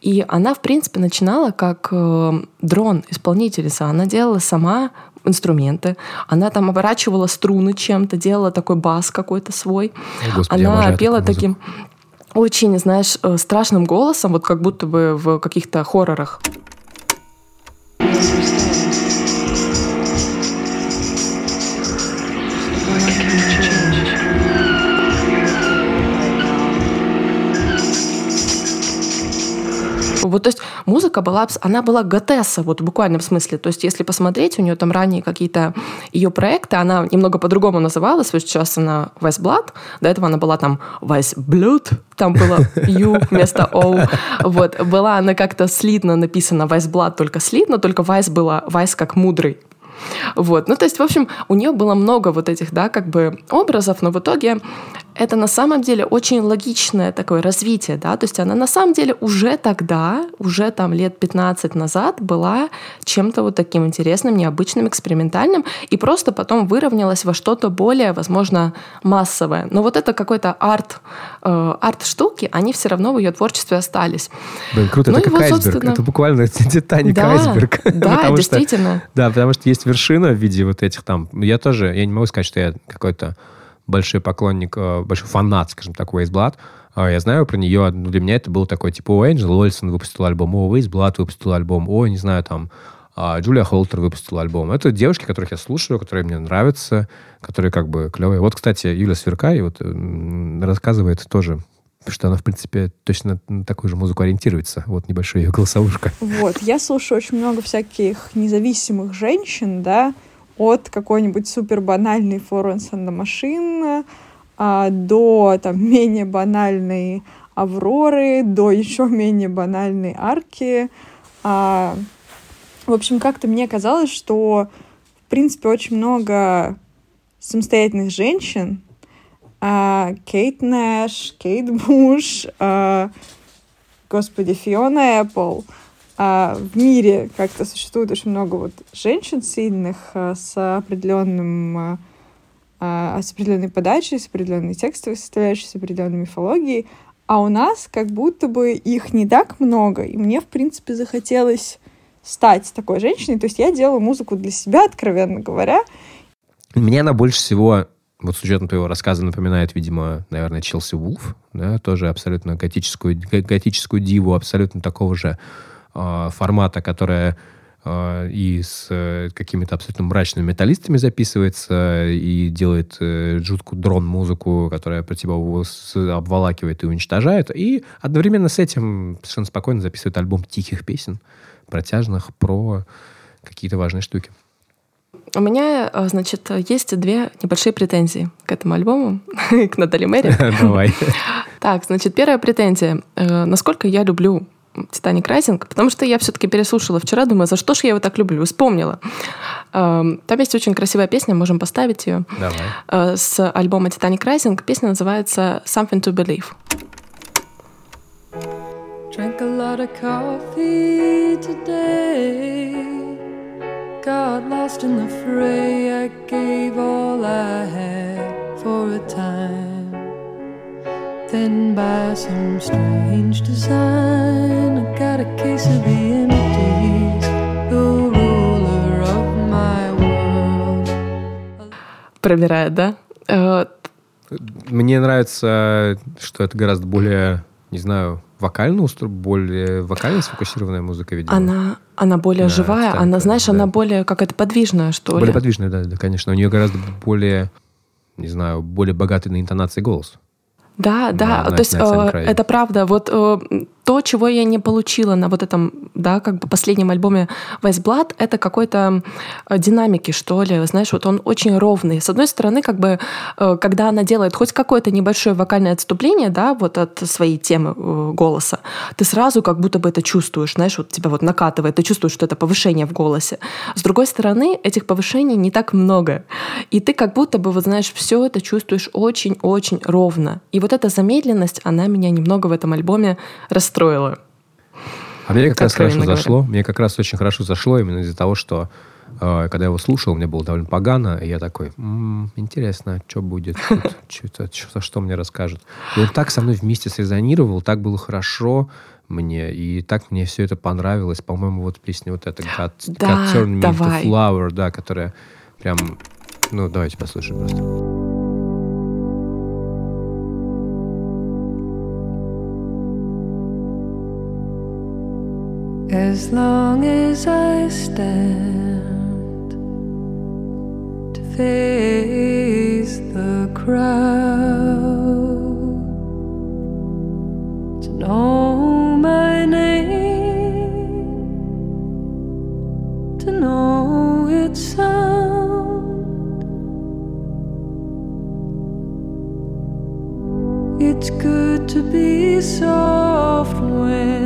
И она, в принципе, начинала как э, дрон-исполнительница. Она делала сама инструменты, она там оборачивала струны чем-то, делала такой бас какой-то свой. О, Господи, она пела таким очень, знаешь, э, страшным голосом, вот как будто бы в каких-то хоррорах. Вот, то есть музыка была, она была готесса, вот в буквальном смысле. То есть если посмотреть, у нее там ранние какие-то ее проекты, она немного по-другому называлась. Вот сейчас она Vice Blood, до этого она была там Vice Blood, там было <laughs> U вместо O. Вот, была она как-то слитно написана Vice Blood, только слитно, только Vice была Vice как мудрый. Вот. Ну, то есть, в общем, у нее было много вот этих, да, как бы образов, но в итоге это на самом деле очень логичное такое развитие, да, то есть она на самом деле уже тогда, уже там лет 15 назад была чем-то вот таким интересным, необычным, экспериментальным, и просто потом выровнялась во что-то более, возможно, массовое. Но вот это какой-то арт, э, арт-штуки, они все равно в ее творчестве остались. Блин, круто, ну это как вот, айсберг, собственно... это буквально <laughs> Титаник да, айсберг. Да, <laughs> действительно. Что, да, потому что есть вершина в виде вот этих там, я тоже, я не могу сказать, что я какой-то большой поклонник, э, большой фанат, скажем так, Waze Blood. А, я знаю про нее, ну, для меня это был такой, типа, о, Энджел Уэльсон выпустил альбом, о, Waze Blood выпустил альбом, о, не знаю, там, а, Джулия Холтер выпустила альбом. Это девушки, которых я слушаю, которые мне нравятся, которые как бы клевые. Вот, кстати, Юля Сверкай вот рассказывает тоже что она, в принципе, точно на такую же музыку ориентируется. Вот небольшая ее голосовушка. Вот, я слушаю очень много всяких независимых женщин, да, от какой-нибудь супер банальной Florence and the а, до там <laughs> менее банальной Авроры, до еще менее банальной арки. А, в общем, как-то мне казалось, что в принципе очень много самостоятельных женщин. А, Кейт Нэш, Кейт Буш, господи, Фиона Эппл — а в мире как-то существует очень много вот женщин сильных а, с определенным а, а, с определенной подачей, с определенной текстовой составляющей, с определенной мифологией, а у нас как будто бы их не так много, и мне, в принципе, захотелось стать такой женщиной. То есть я делаю музыку для себя, откровенно говоря. Мне она больше всего, вот с учетом твоего рассказа, напоминает, видимо, наверное, Челси Вулф, да, тоже абсолютно готическую, готическую диву, абсолютно такого же э, формата, которая э, и с э, какими-то абсолютно мрачными металлистами записывается, и делает э, жуткую дрон-музыку, которая про тебя обволакивает и уничтожает, и одновременно с этим совершенно спокойно записывает альбом тихих песен, протяжных про какие-то важные штуки. У меня, значит, есть две небольшие претензии к этому альбому, <laughs> к Натали Мэри. <laughs> Давай. <laughs> Так, значит, первая претензия. Насколько я люблю Титаник Райзинг, потому что я все-таки переслушала вчера, думаю, за что же я его так люблю, вспомнила. Эм, там есть очень красивая песня, можем поставить ее. Давай. Э, с альбома Титаник Райзинг. Песня называется Something to Believe. Drank a lot of coffee today. Got lost in the fray. I gave all I had for a time. Then by some strange design, I got a case of the empties, the ruler of my world. Пробирает, да? Э, Мне нравится, что это гораздо более, не знаю, вокально более вокально сфокусированная музыка, видимо. Она, она более да, живая, станка, она, знаешь, да. она более какая-то подвижная, что более ли. Более подвижная, да, да, конечно. У нее гораздо более, не знаю, более богатый на интонации голос. Да, да, то есть э, это правда. Вот э, то, чего я не получила на вот этом, да, как бы последнем альбоме Blood, это какой-то э, динамики, что ли. Знаешь, вот он очень ровный. С одной стороны, как бы, э, когда она делает хоть какое-то небольшое вокальное отступление, да, вот от своей темы э, голоса, ты сразу как будто бы это чувствуешь, знаешь, вот тебя вот накатывает, ты чувствуешь, что это повышение в голосе. С другой стороны, этих повышений не так много. И ты как будто бы, вот знаешь, все это чувствуешь очень-очень ровно. И вот эта замедленность, она меня немного в этом альбоме расстроила расстроило. А мне как раз хорошо говоря. зашло. Мне как раз очень хорошо зашло именно из-за того, что э, когда я его слушал, мне было довольно погано, и я такой, м-м, интересно, что будет <laughs> что, что мне расскажут. И он так со мной вместе срезонировал, так было хорошо мне, и так мне все это понравилось. По-моему, вот песня вот эта God, <gasps> да, God Turn Me Into Flower, да, которая прям... Ну, давайте послушаем просто. As long as I stand to face the crowd, to know my name, to know its sound. It's good to be soft when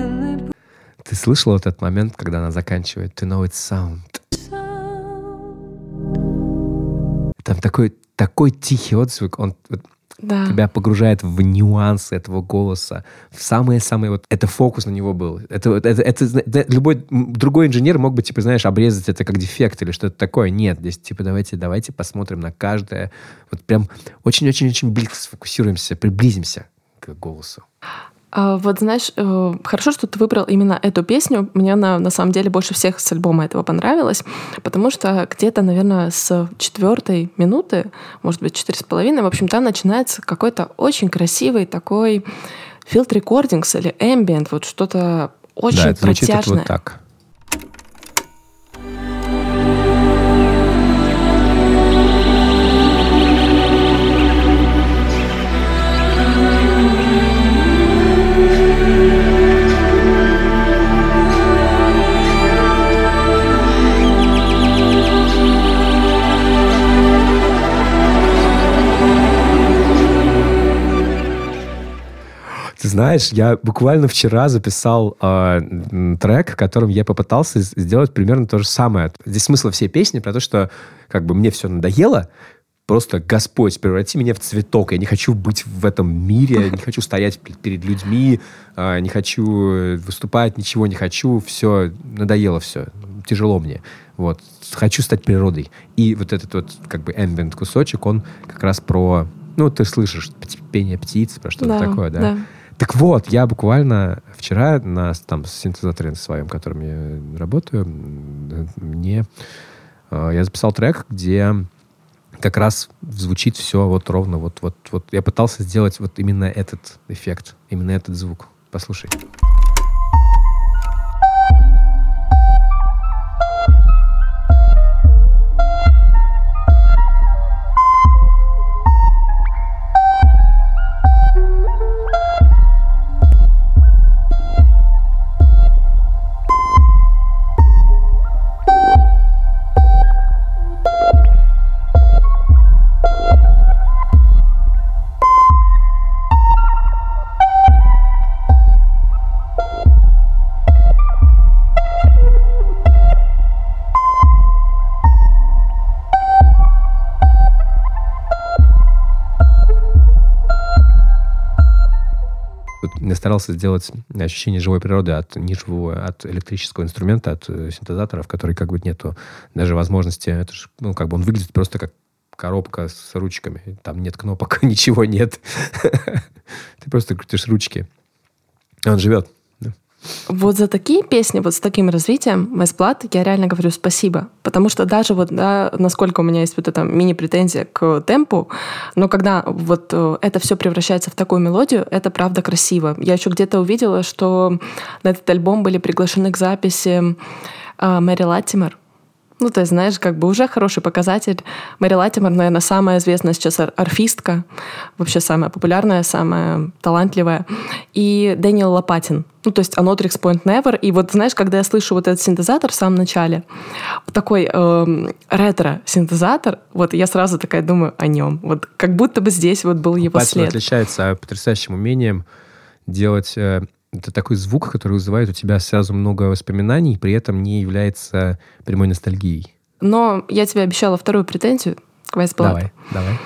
слышал этот момент, когда она заканчивает To know it's sound? Там такой, такой тихий отзвук. Он, Да. Тебя погружает в нюансы этого голоса, в самые-самые вот... Это фокус на него был. Это, это, это, это любой другой инженер мог бы, типа, знаешь, обрезать это как дефект или что-то такое. Нет, здесь, типа, давайте, давайте посмотрим на каждое. Вот прям очень-очень-очень близко сфокусируемся, приблизимся к голосу. А, вот знаешь, э, хорошо, что ты выбрал именно эту песню. Мне она на самом деле больше всех с альбома этого понравилась, потому что где-то, наверное, с четвертой минуты, может быть, четыре с половиной, в общем, там начинается какой-то очень красивый такой field recordings или ambient, вот что-то очень да, это протяжное. вот так. Знаешь, я буквально вчера записал э, трек, которым я попытался сделать примерно то же самое. Здесь смысл всей песни про то, что как бы мне все надоело, просто Господь, преврати меня в цветок. Я не хочу быть в этом мире, не хочу стоять перед людьми, э, не хочу выступать, ничего не хочу. Все, надоело все, тяжело мне. Вот. Хочу стать природой. И вот этот вот как бы ambient кусочек, он как раз про... Ну, ты слышишь пение птиц, про что-то да, такое, да? да. Так вот, я буквально вчера на там, синтезаторе своем, которым я работаю, мне э, я записал трек, где как раз звучит все вот ровно вот вот вот. Я пытался сделать вот именно этот эффект, именно этот звук. Послушай. Старался сделать ощущение живой природы от неживого, от электрического инструмента, от э, синтезатора, в который как бы нету даже возможности, это же, ну, как бы он выглядит просто как коробка с ручками. Там нет кнопок, <laughs> ничего нет. <laughs> Ты просто крутишь ручки. Он живет. Вот за такие песни, вот с таким развитием Вайсблад я реально говорю спасибо. Потому что даже вот, да, насколько у меня есть вот эта мини-претензия к темпу, но когда вот э, это все превращается в такую мелодию, это правда красиво. Я еще где-то увидела, что на этот альбом были приглашены к записи э, Мэри Латтимер, ну, то есть, знаешь, как бы уже хороший показатель. Мэри Латимер, наверное, самая известная сейчас арфистка, вообще самая популярная, самая талантливая. И Дэниел Лопатин. Ну, то есть Anotrix Point Never. И вот, знаешь, когда я слышу вот этот синтезатор в самом начале, такой э, ретро-синтезатор, вот я сразу такая думаю о нем. Вот как будто бы здесь вот был его Лопатин след. отличается потрясающим умением делать э, это такой звук, который вызывает у тебя сразу много воспоминаний, при этом не является прямой ностальгией. Но я тебе обещала вторую претензию к Blood. Давай, давай.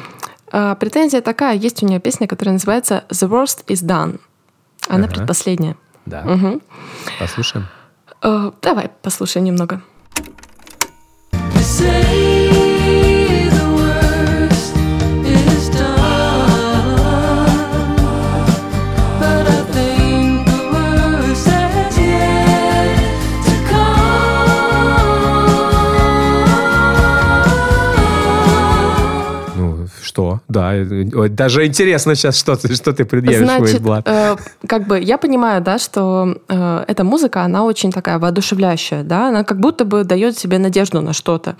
А, претензия такая, есть у нее песня, которая называется «The Worst is Done». Она ага. предпоследняя. Да. Угу. Послушаем. Uh, давай послушаем немного. Что? Да, даже интересно сейчас, что ты, что ты предъявишь Значит, э, как бы я понимаю, да, что э, эта музыка, она очень такая воодушевляющая, да, она как будто бы дает себе надежду на что-то.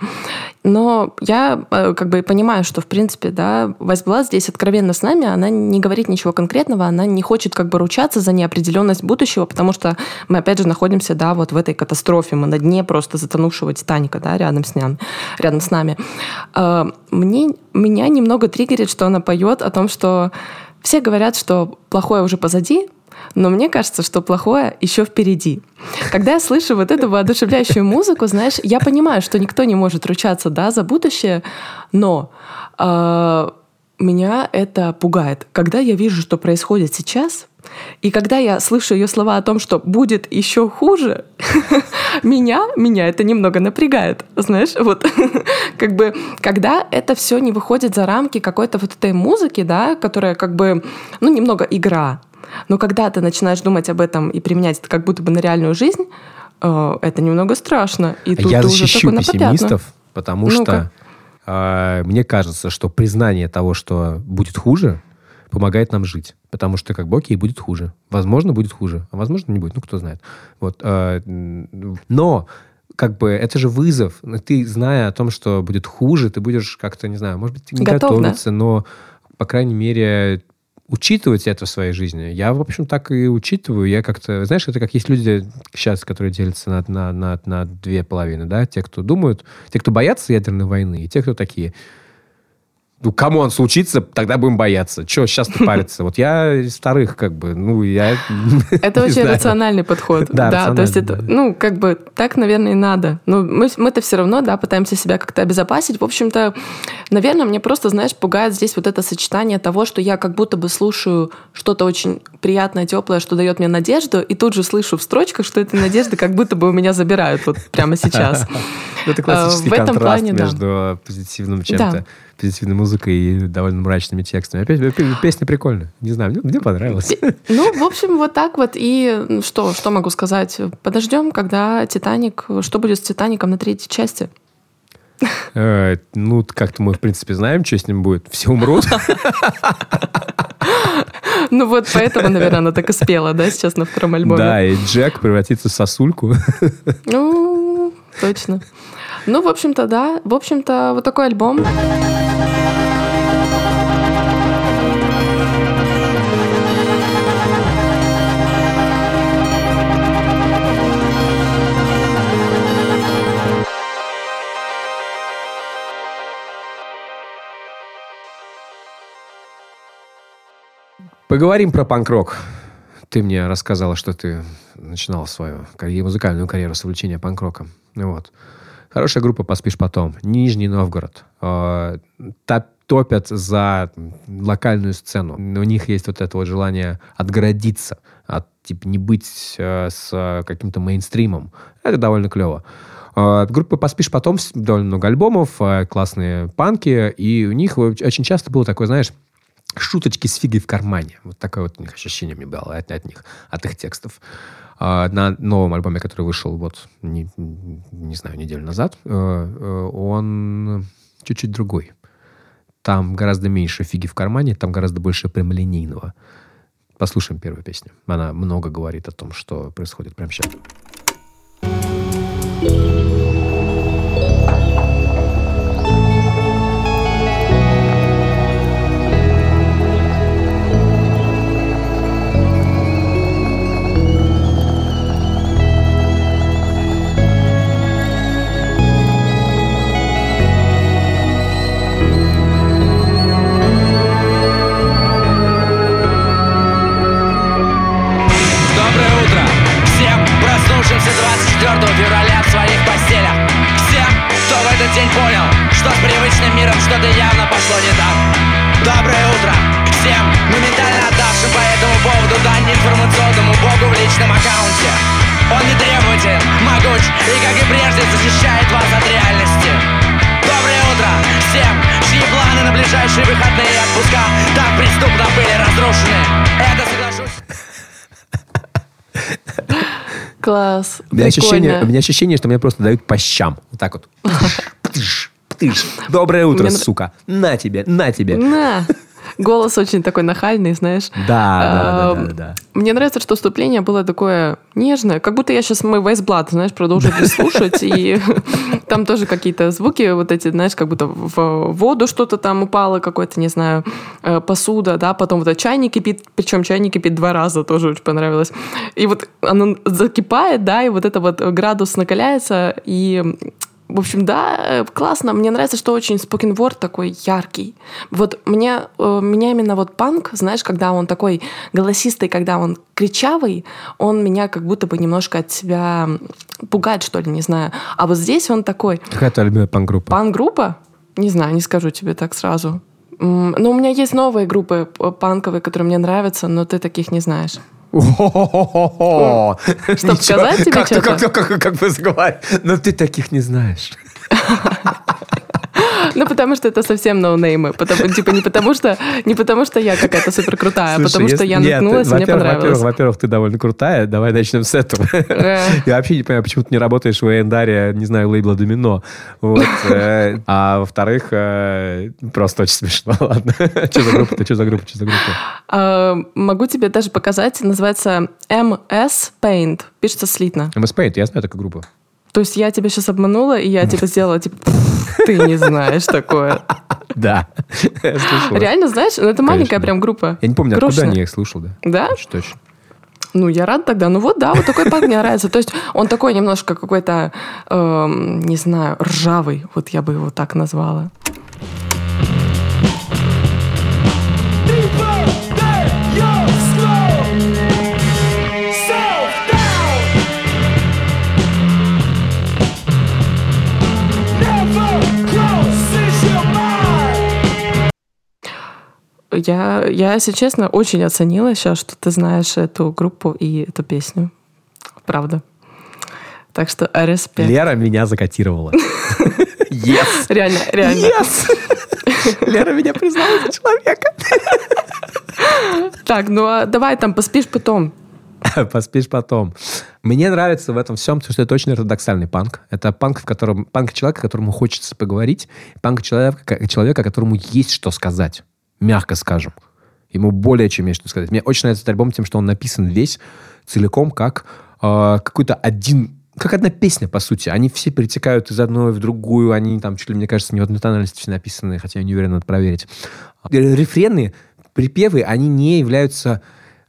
Но я э, как бы понимаю, что, в принципе, да, Вайсблад здесь откровенно с нами, она не говорит ничего конкретного, она не хочет как бы ручаться за неопределенность будущего, потому что мы, опять же, находимся, да, вот в этой катастрофе, мы на дне просто затонувшего Титаника, да, рядом с нами. Рядом с нами. Э, мне, меня немного триггерит, что она поет о том, что все говорят, что плохое уже позади, но мне кажется, что плохое еще впереди. Когда я слышу вот эту воодушевляющую музыку, знаешь, я понимаю, что никто не может ручаться да, за будущее, но э, меня это пугает. Когда я вижу, что происходит сейчас, и когда я слышу ее слова о том, что будет еще хуже, <laughs> меня, меня это немного напрягает. Знаешь, вот <laughs> как бы, когда это все не выходит за рамки какой-то вот этой музыки, да, которая как бы, ну, немного игра. Но когда ты начинаешь думать об этом и применять это как будто бы на реальную жизнь, э, это немного страшно. И тут я защищу уже пессимистов, потому Ну-ка. что э, мне кажется, что признание того, что будет хуже, помогает нам жить. Потому что, как бы, окей, будет хуже. Возможно, будет хуже, а возможно, не будет. Ну, кто знает. Вот. э, но как бы это же вызов. Ну, Ты, зная о том, что будет хуже, ты будешь как-то, не знаю, может быть, не Готов, да? готовиться, но, по крайней мере, учитывать это в своей жизни. Я, в общем, так и учитываю. Я как-то... Знаешь, это как есть люди сейчас, которые делятся на, на, на, на две половины, да? Те, кто думают, те, кто боятся ядерной войны, и те, кто такие... Ну, кому он случится, тогда будем бояться. Че, сейчас ты <laughs> париться? Вот я из вторых, как бы, ну, я... <laughs> Это очень знаю. рациональный подход. <laughs> Да, то есть это, да. ну, как бы так, наверное, и надо. Но мы, мы-то все равно, да, пытаемся себя как-то обезопасить. В общем-то, наверное, мне просто, знаешь, пугает здесь вот это сочетание того, что я как будто бы слушаю что-то очень приятное, теплое, что дает мне надежду, и тут же слышу в строчках, что эта надежда как будто бы у меня забирают вот прямо сейчас. Ну, Это классический А, контраст да. между позитивным чем-то, Да. Позитивной музыкой и довольно мрачными текстами. Опять, пе- песня прикольная. Не знаю, мне, мне понравилось. Ну, в общем, вот так вот. И что, что могу сказать? Подождем, когда Титаник... Что будет с Титаником на третьей части? Э, Ну, как-то мы, в принципе, знаем, что с ним будет. Все умрут. Ну вот поэтому, наверное, она так и спела, да, сейчас на втором альбоме. Да, и Джек превратится в сосульку. Ну, точно. Ну, в общем-то, да. В общем-то, вот такой альбом. Поговорим про панк-рок. Ты мне рассказала, что ты начинал свою музыкальную карьеру с увлечения панк-роком. Вот. Хорошая группа «Поспишь потом». Нижний Новгород. Э, топ- Топят за локальную сцену. У них есть вот это вот желание отгородиться, от, типа, не быть э, с каким-то мейнстримом. Это довольно клево. Э, Группа «Поспишь потом» довольно много альбомов, э, классные панки, и у них очень часто было такое, знаешь, шуточки с фигой в кармане. Вот такое вот у них ощущение мне было от, от них, от их текстов. А, на новом альбоме, который вышел вот, не, не знаю, неделю назад, э, э, он чуть-чуть другой. Там гораздо меньше фиги в кармане, там гораздо больше прямолинейного. Послушаем первую песню. Она много говорит о том, что происходит прямо сейчас. Поводу дань информационному богу в личном аккаунте Он не требователен, могуч и, как и прежде, защищает вас от реальности Доброе утро всем, чьи планы на ближайшие выходные и отпуска так преступно были разрушены Это соглашусь Класс. У меня, ощущение, у меня ощущение, что меня просто дают по щам. Вот так вот. <laughs> Доброе утро, сука. На тебе, на тебе. На. Голос очень такой нахальный, знаешь. Да, да, да, да. Мне нравится, что вступление было такое нежное, как будто я сейчас мой Вайсблад, знаешь, продолжу <laughs> слушать, и там тоже какие-то звуки вот эти, знаешь, как будто в воду что-то там упало, какое-то, не знаю, э, посуда, да, потом вот этот чайник кипит, причем чайник кипит два раза, тоже очень понравилось. И вот оно закипает, да, и вот это вот градус накаляется, и в общем, да, э, классно. Мне нравится, что очень spoken word такой яркий. Вот мне, э, меня именно вот панк, знаешь, когда он такой голосистый, когда он кричавый, он меня как будто бы немножко от себя пугает, что ли, не знаю. А вот здесь он такой Какая твоя любимая панк-группа? панк-группа, не знаю, не скажу тебе так сразу. М, Ну, у меня есть новые группы панковые, которые мне нравятся, но ты таких не знаешь. О, Чтоб сказать тебе что-то? как, бы заговорить? Но ты таких не знаешь. <laughs> <gasps> Ну, потому что это совсем ноунеймы. Потому, типа, не потому что, не потому что я какая-то супер крутая, а потому что я наткнулась, мне понравилось. Во-первых, ты довольно крутая. Давай начнем с этого. Э. <laughs> Я вообще не понимаю, почему ты не работаешь в Эндаре, не знаю, лейбла Домино. <laughs> Э, А во-вторых, э, просто очень смешно. <laughs> Ладно. Что за группа? Что за группа? Что за группа? Могу тебе даже показать. Называется MS Paint. Пишется слитно. MS Paint, я знаю такую группу. То есть я тебя сейчас обманула, и я <laughs> типа сделала, типа, «Пф, ты не знаешь такое. Да. Реально знаешь? Ну, это маленькая прям группа. Я не помню, откуда Крошечная. они их слушал, да. Да? Точно. Ну, я рада тогда. Ну вот, да, вот такой панк мне нравится. То есть он такой немножко какой-то, эм, не знаю, ржавый. Вот я бы его так назвала. Я, я, если честно, очень оценила сейчас, что ты знаешь эту группу и эту песню. Правда. Так что респект. Лера меня закотировала. <laughs> Yes. Реально, реально. Yes. Лера меня признала за человека. Так, ну а давай там поспишь потом. <laughs> Поспишь потом. Мне нравится в этом всем, потому что это очень ортодоксальный панк. Это панк, в котором панк человека, которому хочется поговорить, панк человека, человека, которому есть что сказать, мягко скажем. Ему более чем есть что сказать. Мне очень нравится этот альбом тем, что он написан весь целиком как э, какой-то один как одна песня, по сути. Они все перетекают из одной в другую. Они там, чуть ли, мне кажется, не в одной тональности все написаны, хотя я не уверен, надо проверить. Рефрены, припевы, они не являются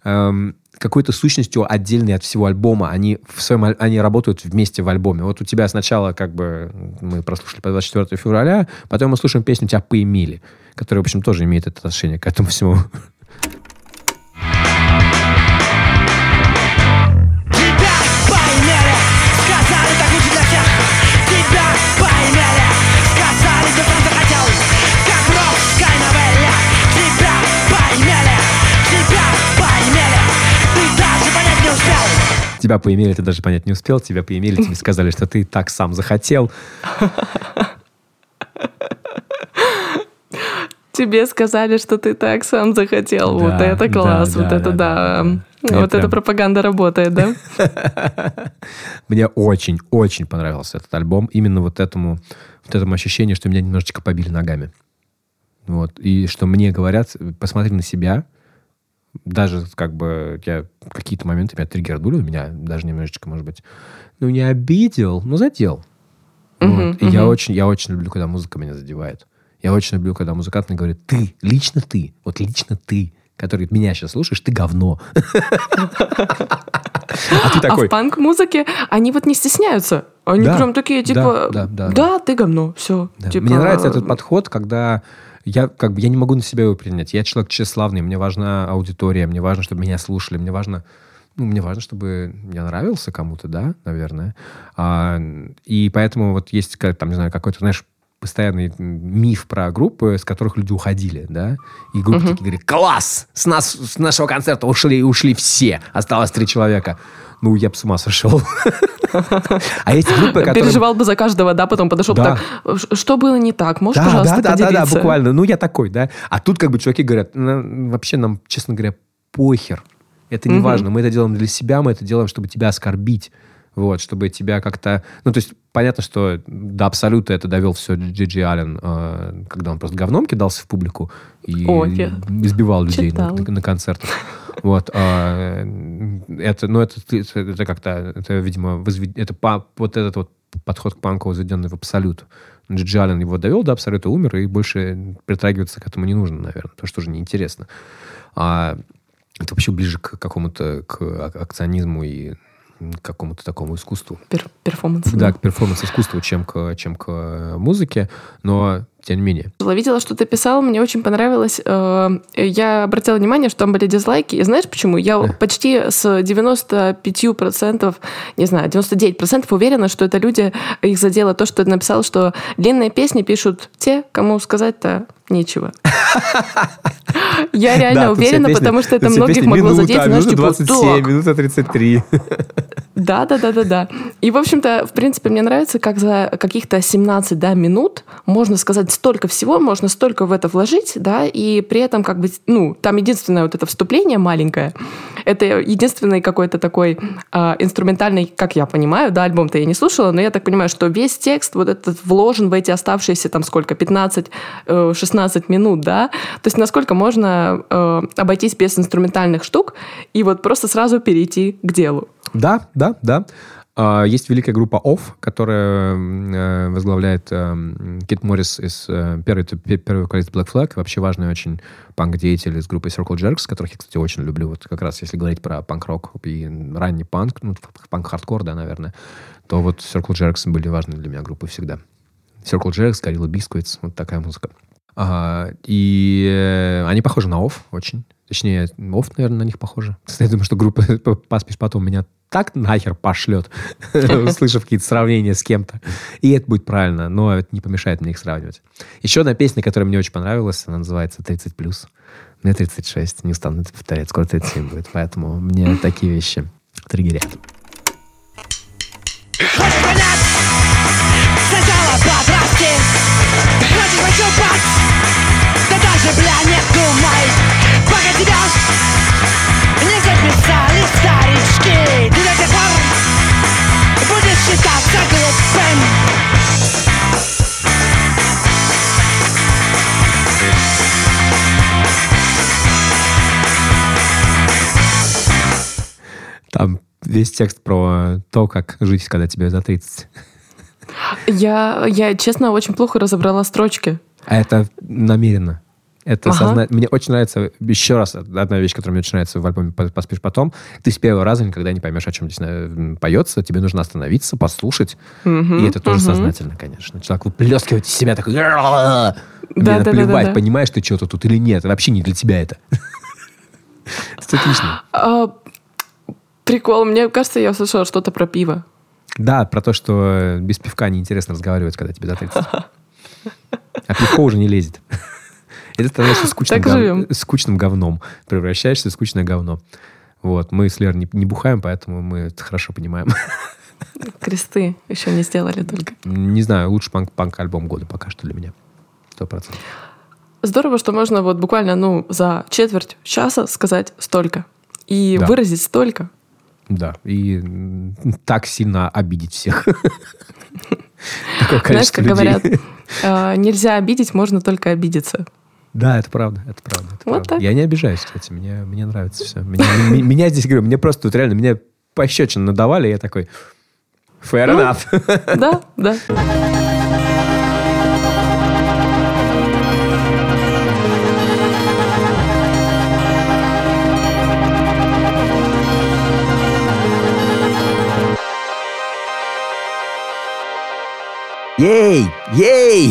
эм, какой-то сущностью отдельной от всего альбома. Они, в своем, они работают вместе в альбоме. Вот у тебя сначала как бы мы прослушали по 24 февраля, потом мы слушаем песню «Тебя поимели», которая, в общем, тоже имеет это отношение к этому всему. Тебя поимели, ты даже понять не успел. Тебя поимели, тебе сказали, что ты так сам захотел. Тебе сказали, что ты так сам захотел. Да, вот это да, класс, вот да, это да, да. да, да. Вот Я эта прям- пропаганда работает, да? <laughs> Мне очень-очень понравился этот альбом. Именно вот этому, вот этому ощущению, что меня немножечко побили ногами. Вот. И что мне говорят, посмотри на себя. Даже как бы я какие-то моменты меня триггернули, меня даже немножечко, может быть, ну не обидел, но задел. Мгм, Вот. И я очень, я очень люблю, когда музыка меня задевает. Я очень люблю, когда музыкант мне говорит, ты, лично ты, вот лично ты, который меня сейчас слушаешь, ты говно. А ты А такой, в панк-музыке они вот не стесняются. Они Да, прям такие, типа, да, да, да. ты говно, все. Да. Мне нравится этот подход, когда я как бы я не могу на себя его принять. Я человек тщеславный, мне важна аудитория, мне важно, чтобы меня слушали, мне важно, ну, мне важно, чтобы я нравился кому-то, да, наверное. А, и поэтому вот есть, там, не знаю, какой-то, знаешь, постоянный миф про группы, с которых люди уходили, да, и группы такие говорят, класс, с, нас, с нашего концерта ушли, ушли все, осталось три человека. Ну, я бы с ума сошел. <laughs> А есть группы, которые... Переживал бы за каждого, да, потом подошел Да. так, «Ш- что было не так, можешь, Да, пожалуйста, да, да, да, да, поделиться?» буквально. Ну, я такой, да. А тут как бы чуваки говорят, «Ну, вообще нам, честно говоря, похер. Это не важно. Мы это делаем для себя, мы это делаем, чтобы тебя оскорбить. Вот, чтобы тебя как-то... Ну, то есть, понятно, что до абсолюта это довел все Джиджи Аллен, э, когда он просто говном кидался в публику и О, избивал людей на концертах. Вот. а, это, ну, это, это, как-то, это, видимо, возвед- это па- вот этот вот подход к панку возведенный в абсолют. Джиджи Аллен его довел до абсолюта, умер, и больше притрагиваться к этому не нужно, наверное, потому что уже неинтересно. А это вообще ближе к какому-то к ак- акционизму и к какому-то такому искусству. Пер- перформанс. Да, к перформанс-искусству, чем к, чем к э, музыке. Но тем не менее. Видела, что ты писал, мне очень понравилось. Э, я обратила внимание, что там были дизлайки. И знаешь почему? Я почти с 95%, не знаю, 99% уверена, что это люди, их задело то, что ты написал, что длинные песни пишут те, кому сказать-то нечего. <laughs> Я реально уверена, потому что это многих могло задеть, знаешь, типа, 27, минута 33. Да, да, да, да, да. И, в общем-то, в принципе, мне нравится, как за каких-то 17 да, минут можно сказать столько всего, можно столько в это вложить, да, и при этом как бы, ну, там единственное вот это вступление маленькое, это единственный какой-то такой э, инструментальный, как я понимаю, да, альбом-то я не слушала, но я так понимаю, что весь текст вот этот вложен в эти оставшиеся там сколько, 15-16 э, минут, да, то есть насколько можно э, обойтись без инструментальных штук и вот просто сразу перейти к делу. Да, да, да. А, есть великая группа Off, которая э, возглавляет э, Кит Моррис из э, первый, первый вокалист Black Flag, вообще важный очень панк-деятель из группы Circle Jerks, которых я, кстати, очень люблю. Вот как раз если говорить про панк-рок и ранний панк, ну, панк-хардкор, да, наверное, то вот Circle Jerks были важны для меня группы всегда. Circle Jerks, Gorilla Biscuits, вот такая музыка. А, и они похожи на OFF! очень. Точнее, OFF!, наверное, на них похоже. Я думаю, что группа <laughs> Паспиш потом меня так нахер пошлет, <laughs> услышав какие-то сравнения с кем-то. И это будет правильно, но это не помешает мне их сравнивать. Еще одна песня, которая мне очень понравилась, она называется «30+.» Мне 36, не устану это повторять, скоро 37 будет. Поэтому мне такие вещи триггерят. Весь текст про то, как жить, когда тебе за 30. Я, я, честно, очень плохо разобрала строчки. А это намеренно. Это ага. созна... Мне очень нравится, еще раз, одна вещь, которая мне очень нравится в альбоме «Поспишь потом», ты с первого раза никогда не поймешь, о чем здесь э, поется, тебе нужно остановиться, послушать, угу, и это тоже угу. сознательно, конечно. Человек выплескивает из себя такой... Да, мне да, наплевать, да, да, да. понимаешь ты что-то тут или нет, вообще не для тебя это. <laughs> Это отлично. Прикол, мне кажется, я услышала что-то про пиво. Да, про то, что без пивка неинтересно разговаривать, когда тебе за 30. А пивко уже не лезет. <laughs> И ты становишься скучным, гов... скучным говном. Превращаешься в скучное говно. Вот. Мы с Лерой не, не бухаем, поэтому мы это хорошо понимаем. <laughs> Кресты еще не сделали только. Не знаю, лучший панк, панк-альбом года пока что для меня. Сто процентов. Здорово, что можно вот буквально ну, за четверть часа сказать столько. И да. выразить столько. Да, и так сильно обидеть всех. <laughs> Знаешь, как говорят, «А, нельзя обидеть, можно только обидеться. Да, это правда, это правда. Это вот правда. Так. Я не обижаюсь, кстати, мне, мне нравится все. Меня, меня здесь, говорю, мне просто вот реально, меня пощечин надавали, и я такой, fair ну, enough. Да, <laughs> да. Ей! Ей!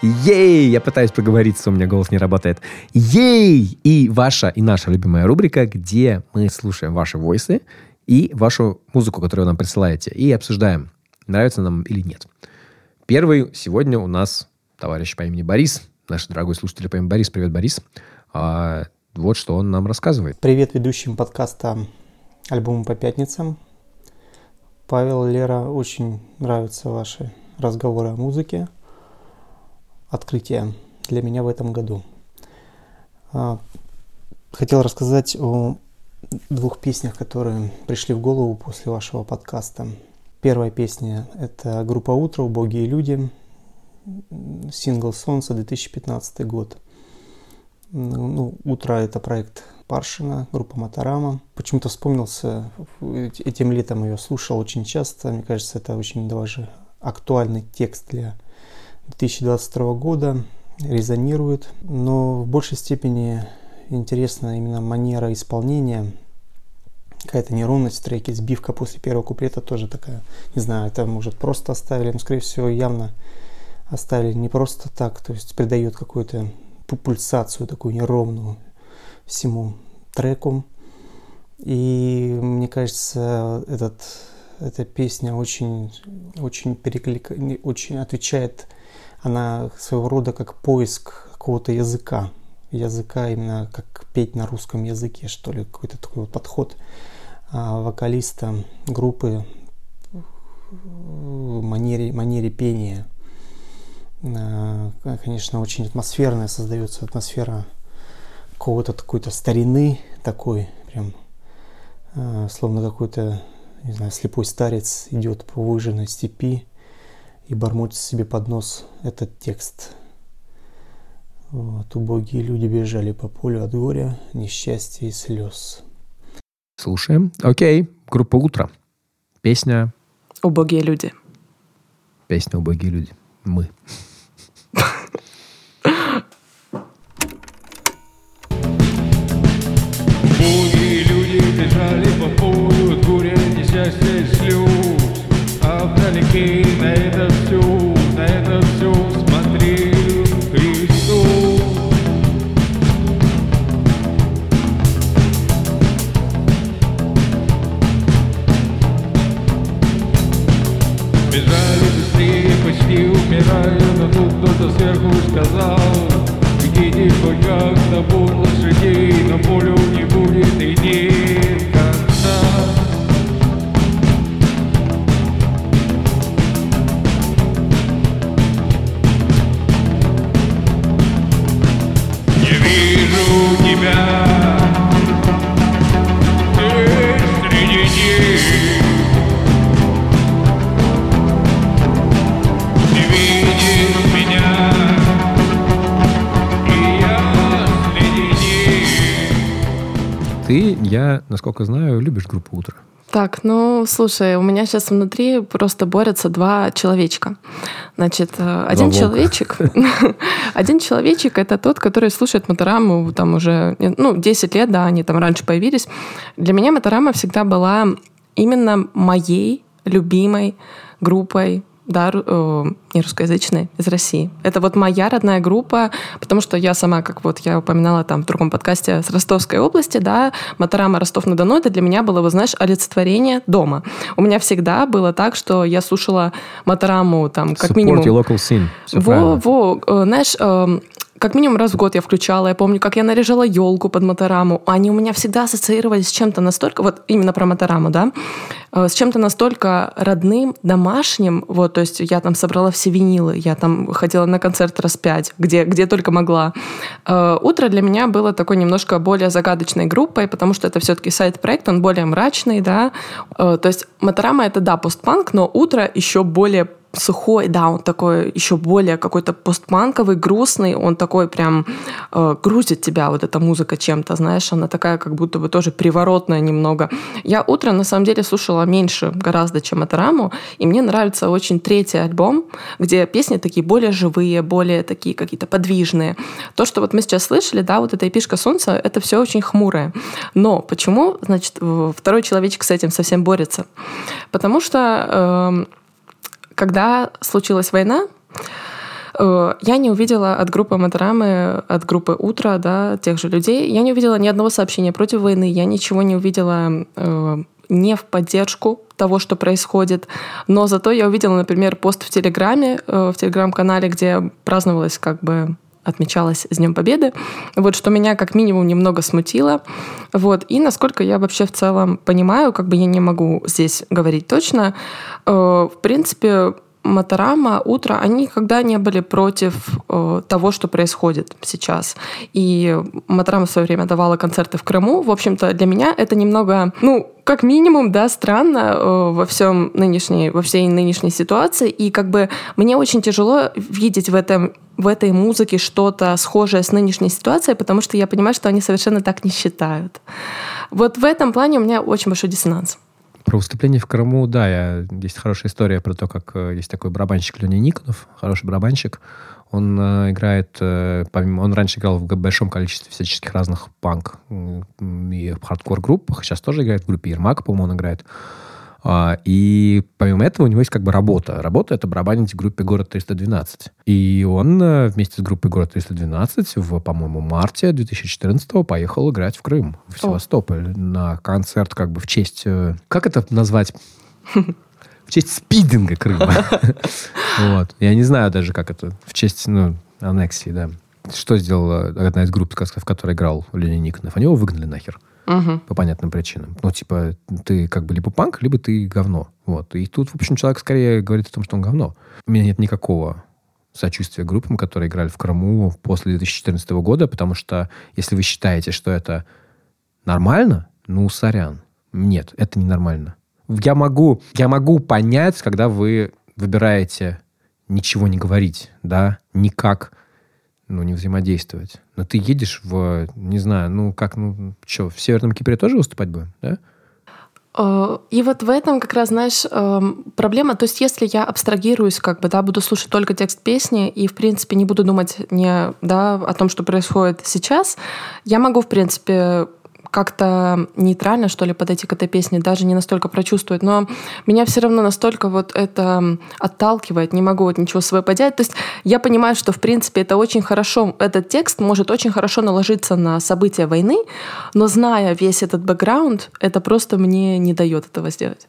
Ей! Я пытаюсь поговориться, у меня голос не работает. Ей! И ваша, и наша любимая рубрика, где мы слушаем ваши войсы и вашу музыку, которую вы нам присылаете, и обсуждаем, нравится нам или нет. Первый сегодня у нас товарищ по имени Борис, наш дорогой слушатель по имени Борис. Привет, Борис. А, вот что он нам рассказывает. Привет ведущим подкаста «Альбомы по пятницам». Павел, Лера, очень нравятся ваши разговоры о музыке открытие для меня в этом году. А, хотел рассказать о двух песнях, которые пришли в голову после вашего подкаста. Первая песня – это группа «Утро», «Убогие люди», сингл «Солнце», 2015 год. Ну, «Утро» – это проект Паршина, группа Моторама. Почему-то вспомнился, этим летом ее слушал очень часто. Мне кажется, это очень даже актуальный текст для 2022 года. Резонирует, но в большей степени интересна именно манера исполнения, какая-то неровность в треке, сбивка после первого куплета тоже такая, не знаю, это может просто оставили, но скорее всего явно оставили не просто так, то есть придает какую-то пульсацию такую неровную всему треку. И мне кажется, этот, эта песня очень, очень, переклик... очень отвечает, она своего рода как поиск какого-то языка, языка именно как петь на русском языке, что ли, какой-то такой вот подход а, вокалиста группы манере, манере пения. А, конечно, очень атмосферная создается атмосфера какого-то какой-то старины такой, прям а, словно какой-то, не знаю, слепой старец идет по выжженной степи и бормочет себе под нос этот текст. Вот, убогие люди бежали по полю от горя, несчастья и слез. Слушаем. Окей, группа «Утро». Песня... «Убогие люди». Песня «Убогие люди». Мы. Горя, несчастья и слез. А вдалеке на это все, на это все смотрел Христос. Бежали быстрее, почти умирая, но тут кто-то сверху сказал Идите хоть как-то лошадей, но полю я, насколько знаю, любишь группу «Утро». Так, ну, слушай, у меня сейчас внутри просто борются два человечка. Значит, э, один человечек, <laughs> один человечек это тот, который слушает Мотораму там уже, ну, 10 лет, да, они там раньше появились. Для меня Моторама всегда была именно моей любимой группой да, э, не русскоязычной, из России. Это вот моя родная группа, потому что я сама, как вот я упоминала там в другом подкасте с Ростовской области, да, Моторама Ростов-на-Дону, это для меня было, вы знаешь, олицетворение дома. У меня всегда было так, что я слушала Мотораму там как Support минимум... your local scene. Всё Во, правильно. во, э, знаешь, эм, как минимум раз в год я включала. Я помню, как я наряжала елку под мотораму. Они у меня всегда ассоциировались с чем-то настолько, вот именно про мотораму, да, э, с чем-то настолько родным, домашним. Вот, то есть я там собрала все винилы, я там ходила на концерт раз пять, где, где только могла. Э, Утро для меня было такой немножко более загадочной группой, потому что это все-таки сайт-проект, он более мрачный, да. Э, То есть моторама это, да, постпанк, но утро еще более сухой, да, он такой еще более какой-то постпанковый, грустный, он такой прям э, грузит тебя, вот эта музыка чем-то, знаешь, она такая как будто бы тоже приворотная немного. Я утро на самом деле слушала меньше гораздо, чем Атараму, и мне нравится очень третий альбом, где песни такие более живые, более такие какие-то подвижные. То, что вот мы сейчас слышали, да, вот эта эпишка солнца, это все очень хмурое. Но почему, значит, э, второй человечек с этим совсем борется? Потому что эм, когда случилась война, э, я не увидела от группы Моторамы, от группы Утро, да, тех же людей, я не увидела ни одного сообщения против войны, я ничего не увидела э, не в поддержку того, что происходит. Но зато я увидела, например, пост в Телеграме, э, в Телеграм-канале, где праздновалось как бы отмечалось с Днем Победы. Вот что меня как минимум немного смутило. Вот. И насколько я вообще в целом понимаю, как бы я не могу здесь говорить точно, э, в принципе, Моторама, Утро, они никогда не были против э, того, что происходит сейчас. И Моторама в свое время давала концерты в Крыму. В общем-то, для меня это немного, ну, как минимум, да, странно э, во всем нынешней, во всей нынешней ситуации. И как бы мне очень тяжело видеть в этом в этой музыке что-то схожее с нынешней ситуацией, потому что я понимаю, что они совершенно так не считают. Вот в этом плане у меня очень большой диссонанс. Про выступление в Крыму, да, я, есть хорошая история про то, как э, есть такой барабанщик Леня Никонов, хороший барабанщик. Он э, играет, э, помимо, он раньше играл в большом количестве всяческих разных панк и хардкор группах, сейчас тоже играет в группе Ермак, по-моему, он играет. А, И помимо этого у него есть как бы работа. Работа — это барабанить в группе «Город 312». И он э, вместе с группой «Город 312» в, по-моему, марте 2014 поехал играть в Крым, в Севастополь, на концерт как бы в честь... э, Как это назвать? В честь спидинга Крыма. <laughs> Вот. Я не знаю даже, как это. В честь, ну, аннексии, да. Что сделала одна из групп, в которой играл Леня Никонов? Они его выгнали нахер. По понятным причинам. Ну, типа, ты как бы либо панк, либо ты говно. Вот. И тут, в общем, человек скорее говорит о том, что он говно. У меня нет никакого сочувствия группам, которые играли в Крыму после 2014 года, потому что если вы считаете, что это нормально, ну, сорян. Нет, это ненормально. Я могу, я могу понять, когда вы выбираете ничего не говорить, да, никак, ну, не взаимодействовать. Но ты едешь в, не знаю, ну, как, ну, что, в Северном Кипре тоже выступать будем, да? Э, И вот в этом как раз, знаешь, эм, проблема. То есть, если я абстрагируюсь, как бы, да, буду слушать только текст песни и, в принципе, не буду думать не, да, о том, что происходит сейчас, я могу, в принципе, как-то нейтрально, что ли, подойти к этой песне, даже не настолько прочувствовать. Но меня все равно настолько вот это отталкивает, не могу вот ничего свое поделать. То есть я понимаю, что, в принципе, это очень хорошо, этот текст может очень хорошо наложиться на события войны, но зная весь этот бэкграунд, это просто мне не дает этого сделать.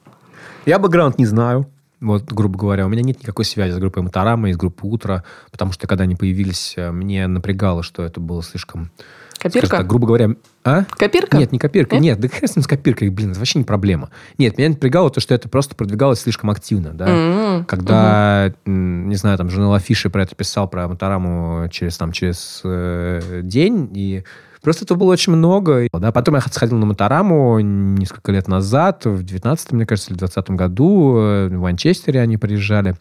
Я бэкграунд не знаю. Вот, грубо говоря, у меня нет никакой связи с группой Моторама и с группой Утро, потому что когда они появились, э, мне напрягало, что это было слишком... Копирка? так, грубо говоря... А? Копирка? Нет, не копирка. Нет? Нет, да хрен с ним с копиркой, блин, это вообще не проблема. Нет, меня напрягало то, что это просто продвигалось слишком активно, да. М, Когда, м, не знаю, там журнал Афиши про это писал, про Мотораму через, там, через э, день, и просто этого было очень много. Да. Потом я сходил на Мотораму несколько лет назад, в 19 мне кажется, или в 20 году, э, в Манчестере они приезжали.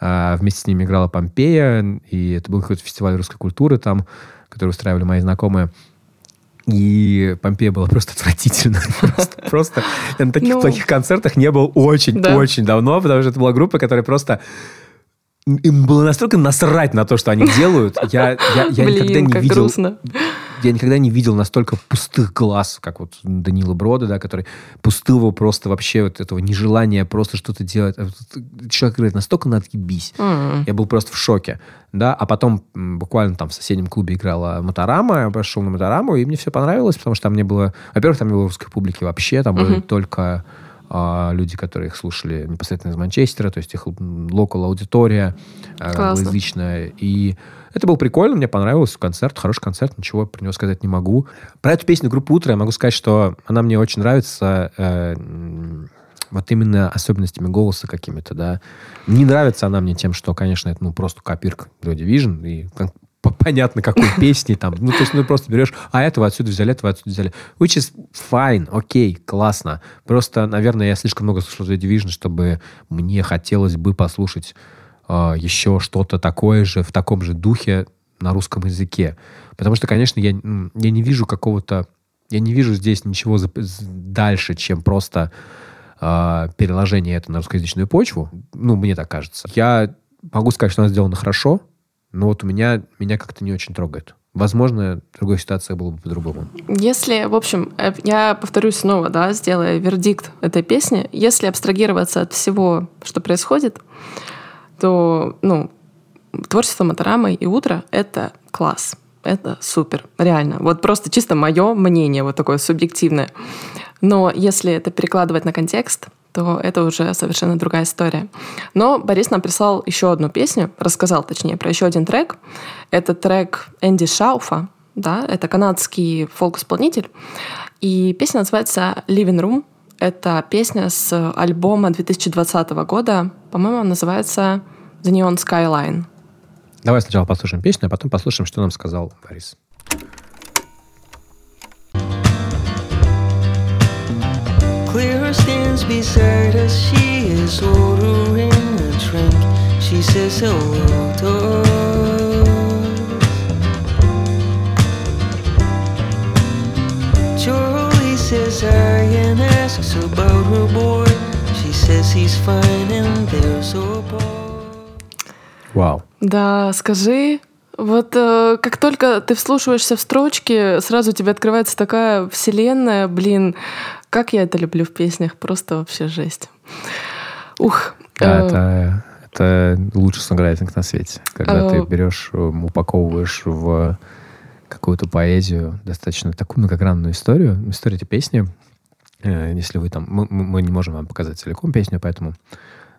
А, Вместе с ними играла Помпея, и это был какой-то фестиваль русской культуры там, который устраивали мои знакомые. И Помпея была <laughs> просто отвратительно. <laughs> Просто, просто я на таких Ну. плохих концертах не был очень-очень Да. давно, потому что это была группа, которая просто... Им было настолько насрать на то, что они делают. Я, я, я никогда не как видел... грустно. Я никогда не видел настолько пустых глаз, как вот Данила Брода, да, который пустого просто вообще вот этого нежелания просто что-то делать. А Человек говорит, настолько надо ебись. М. Я был просто в шоке. Да? А потом буквально там в соседнем клубе играла Моторама, я пошел на Мотораму, и мне все понравилось, потому что там не было... Во-первых, там не было русской публики вообще, там были Мгм. только а, люди, которые их слушали непосредственно из Манчестера, то есть их локал аудитория англоязычная. И это было прикольно, мне понравился концерт, хороший концерт, ничего про него сказать не могу. Про эту песню группы «Утро» я могу сказать, что она мне очень нравится э, вот именно особенностями голоса какими-то, да. Не нравится она мне тем, что, конечно, это ну просто копирка Joy Division, и понятно, какой <laughs> песни там. Ну, то есть, ну, просто берешь, а этого отсюда взяли, этого отсюда взяли. Which is fine, окей, классно. Просто, наверное, я слишком много слушал Joy Division, чтобы мне хотелось бы послушать а, еще что-то такое же, в таком же духе на русском языке. Потому что, конечно, я, я не вижу какого-то... Я не вижу здесь ничего зап- з- дальше, чем просто а, переложение это на русскоязычную почву. Ну, мне так кажется. Я могу сказать, что она сделана хорошо, но вот у меня, меня как-то не очень трогает. Возможно, другая ситуация была бы по-другому. Если, в общем, э, я повторюсь снова, да, сделая вердикт этой песни, если абстрагироваться от всего, что происходит, то, ну, творчество Моторамы и Утро — это класс. Это супер, реально. Вот просто чисто мое мнение, вот такое субъективное. Но если это перекладывать на контекст, то это уже совершенно другая история. Но Борис нам прислал еще одну песню, рассказал, точнее, про еще один трек. Это трек Энди Шауфа, да, это канадский фолк-исполнитель. И песня называется «Living Room». Это песня с альбома 2020 года. По-моему, он называется «The Neon Skyline». Давай сначала послушаем песню, а потом послушаем, что нам сказал Борис. Clara stands beside us. She is ordering a drink. She says hello to us. Вау. Да, скажи, вот э, как только ты вслушиваешься в строчки, сразу у тебя открывается такая вселенная, блин, как я это люблю в песнях, просто вообще жесть. Ух. Да, э, это, это лучший сонграйтинг на свете. Когда Э, ты берешь, упаковываешь в какую-то поэзию достаточно такую многогранную историю. История этой песни, э, если вы там... Мы, мы- не можем вам показать целиком песню, поэтому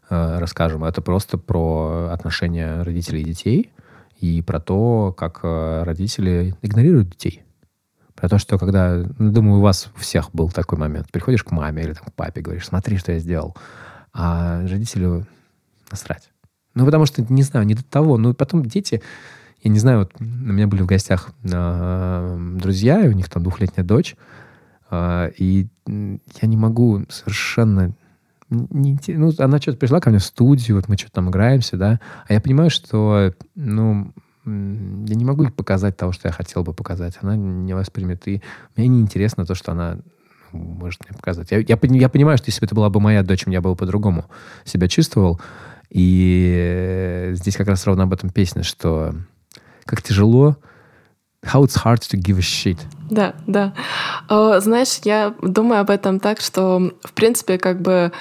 э, расскажем. Это просто про отношения родителей и детей и про то, как э, родители игнорируют детей. Про то, что когда, ну, думаю, у вас у всех был такой момент. Приходишь к маме или там, к папе, говоришь, смотри, что я сделал. А родителю насрать. Ну, потому что, не знаю, не до того. Ну, потом дети... Я не знаю, вот у меня были в гостях э, друзья, и у них там двухлетняя дочь. э, и я не могу совершенно... не ну, она что-то пришла ко мне в студию, вот мы что-то там играемся, да. А я понимаю, что, ну, я не могу ей показать того, что я хотел бы показать. Она не воспримет. И мне неинтересно то, что она ну, может мне показать. Я, я, я понимаю, что если бы это была бы моя дочь, я бы по-другому себя чувствовал. И э, здесь как раз ровно об этом песня, что как тяжело how it's hard to give a shit. Да, да. Э, Знаешь, я думаю об этом так, что, в принципе, как бы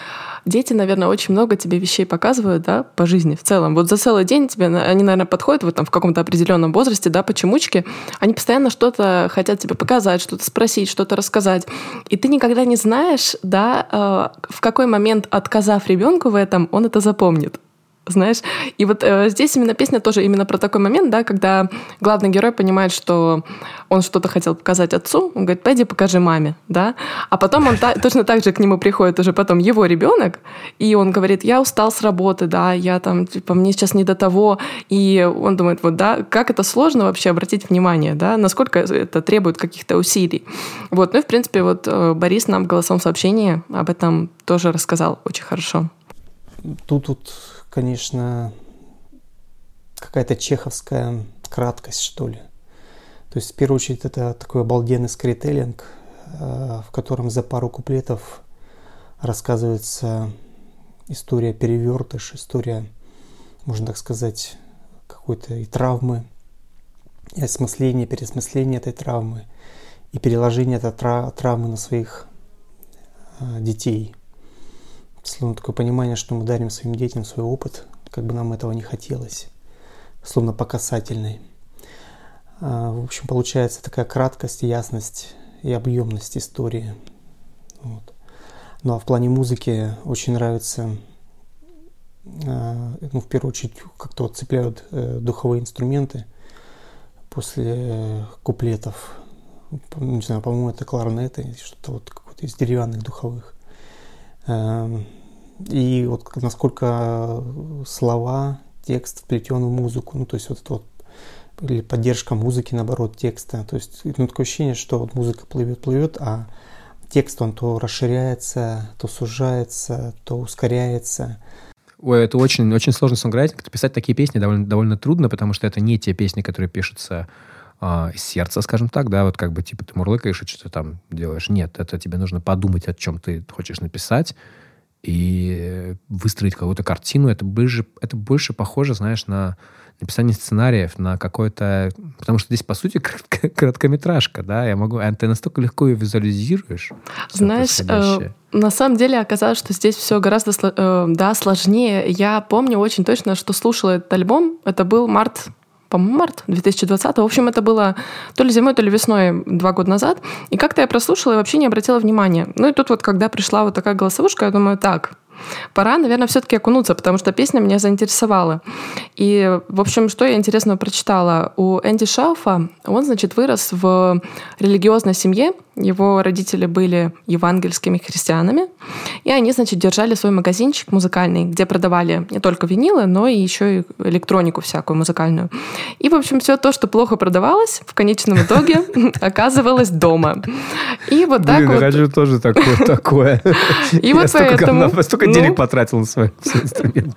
дети, наверное, очень много тебе вещей показывают, да, по жизни в целом. Вот за целый день тебе, они, наверное, подходят вот там в каком-то определенном возрасте, да, почемучки, они постоянно что-то хотят тебе показать, что-то спросить, что-то рассказать. И ты никогда не знаешь, да, э, в какой момент, отказав ребенку в этом, он это запомнит знаешь. И вот э, здесь именно песня тоже именно про такой момент, да, когда главный герой понимает, что он что-то хотел показать отцу, он говорит, пойди покажи маме, да, а потом он та- точно так же к нему приходит уже потом его ребенок, и он говорит, я устал с работы, да, я там, типа, мне сейчас не до того, и он думает, вот, да, как это сложно вообще обратить внимание, да, насколько это требует каких-то усилий. Вот, ну и, в принципе, вот э, Борис нам в голосовом сообщении об этом тоже рассказал очень хорошо. Тут вот, конечно, какая-то чеховская краткость, что ли. То есть, в первую очередь, это такой обалденный скрителлинг, э, в котором за пару куплетов рассказывается история перевертыш, история, можно так сказать, какой-то и травмы, и осмысления, переосмысления этой травмы, и переложение этой тра- травмы на своих э, детей. Словно такое понимание, что мы дарим своим детям свой опыт, как бы нам этого не хотелось, словно по касательной. А, В общем, получается такая краткость, ясность и объемность истории. Вот. Ну а в плане музыки очень нравится, а, ну, в первую очередь, как-то вот цепляют э, духовые инструменты после э, куплетов. Не знаю, по-моему, это кларнеты, что-то вот какое-то из деревянных духовых. И вот насколько слова, текст вплетен в музыку, ну, то есть вот это вот или поддержка музыки, наоборот, текста. То есть ну, такое ощущение, что вот музыка плывет, плывет, а текст, он то расширяется, то сужается, то ускоряется. Ой, это очень, очень сложный сонграйтинг. Писать такие песни довольно, довольно трудно, потому что это не те песни, которые пишутся а, из сердца, скажем так, да, вот как бы типа ты мурлыкаешь и что-то там делаешь. Нет, это тебе нужно подумать, о чем ты хочешь написать и выстроить какую-то картину. Это больше, это больше похоже, знаешь, на написание сценариев, на какое-то... Потому что здесь, по сути, <laughs> коротко- короткометражка, да, я могу... а Ты настолько легко ее визуализируешь. Знаешь, э, на самом деле оказалось, что здесь все гораздо э, да, сложнее. Я помню очень точно, что слушала этот альбом. Это был март, по-моему, март 2020. В общем, это было то ли зимой, то ли весной два года назад. И как-то я прослушала и вообще не обратила внимания. Ну и тут вот, когда пришла вот такая голосовушка, я думаю, так, пора, наверное, все-таки окунуться, потому что песня меня заинтересовала. И, в общем, что я интересного прочитала? У Энди Шауфа, он, значит, вырос в религиозной семье, его родители были евангельскими христианами, и они, значит, держали свой магазинчик музыкальный, где продавали не только винилы, но и еще и электронику всякую музыкальную. И, в общем, все то, что плохо продавалось, в конечном итоге <laughs> оказывалось дома. И вот так вот... хочу тоже такое. <laughs> И вот поэтому, столько ну, денег потратил на свои <laughs> все инструменты.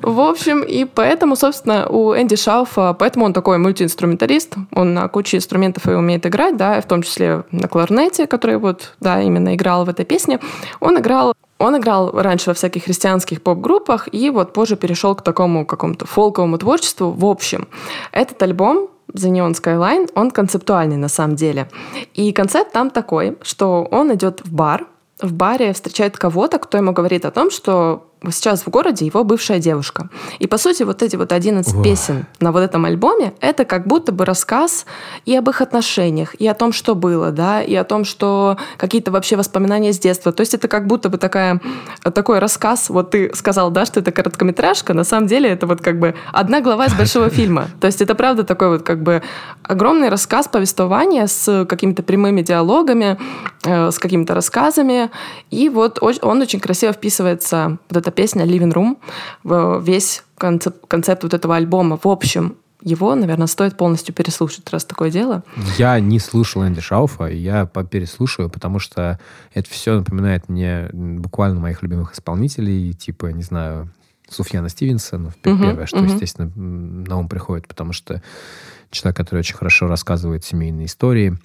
В общем, и поэтому, собственно, у Энди Шауфа, поэтому он такой мультиинструменталист, он на куче инструментов и умеет играть, да, в том числе на кларнете, который вот, да, именно играл в этой песне. Он играл он играл раньше во всяких христианских поп-группах и вот позже перешел к такому какому-то фолковому творчеству. В общем, этот альбом The Neon Skyline, он концептуальный на самом деле. И концепт там такой, что он идет в бар, в баре встречает кого-то, кто ему говорит о том, что сейчас в городе его бывшая девушка. И, по сути, вот эти вот 11 Ох. песен на вот этом альбоме, это как будто бы рассказ и об их отношениях, и о том, что было, да, и о том, что какие-то вообще воспоминания с детства. То есть это как будто бы такая, такой рассказ. Вот ты сказал, да, что это короткометражка. На самом деле это вот как бы одна глава из большого фильма. <laughs> То есть это правда такой вот как бы огромный рассказ, повествования с какими-то прямыми диалогами, с какими-то рассказами. И вот он очень красиво вписывается, вот эта песня «Living Room», в весь концепт, концепт вот этого альбома. В общем, его, наверное, стоит полностью переслушать, раз такое дело. Я не слушал Энди Шауфа, я переслушаю, потому что это все напоминает мне буквально моих любимых исполнителей, типа, не знаю, Суфьяна Мгм, первое, что, мгм. естественно, на ум приходит, потому что человек, который очень хорошо рассказывает семейные истории.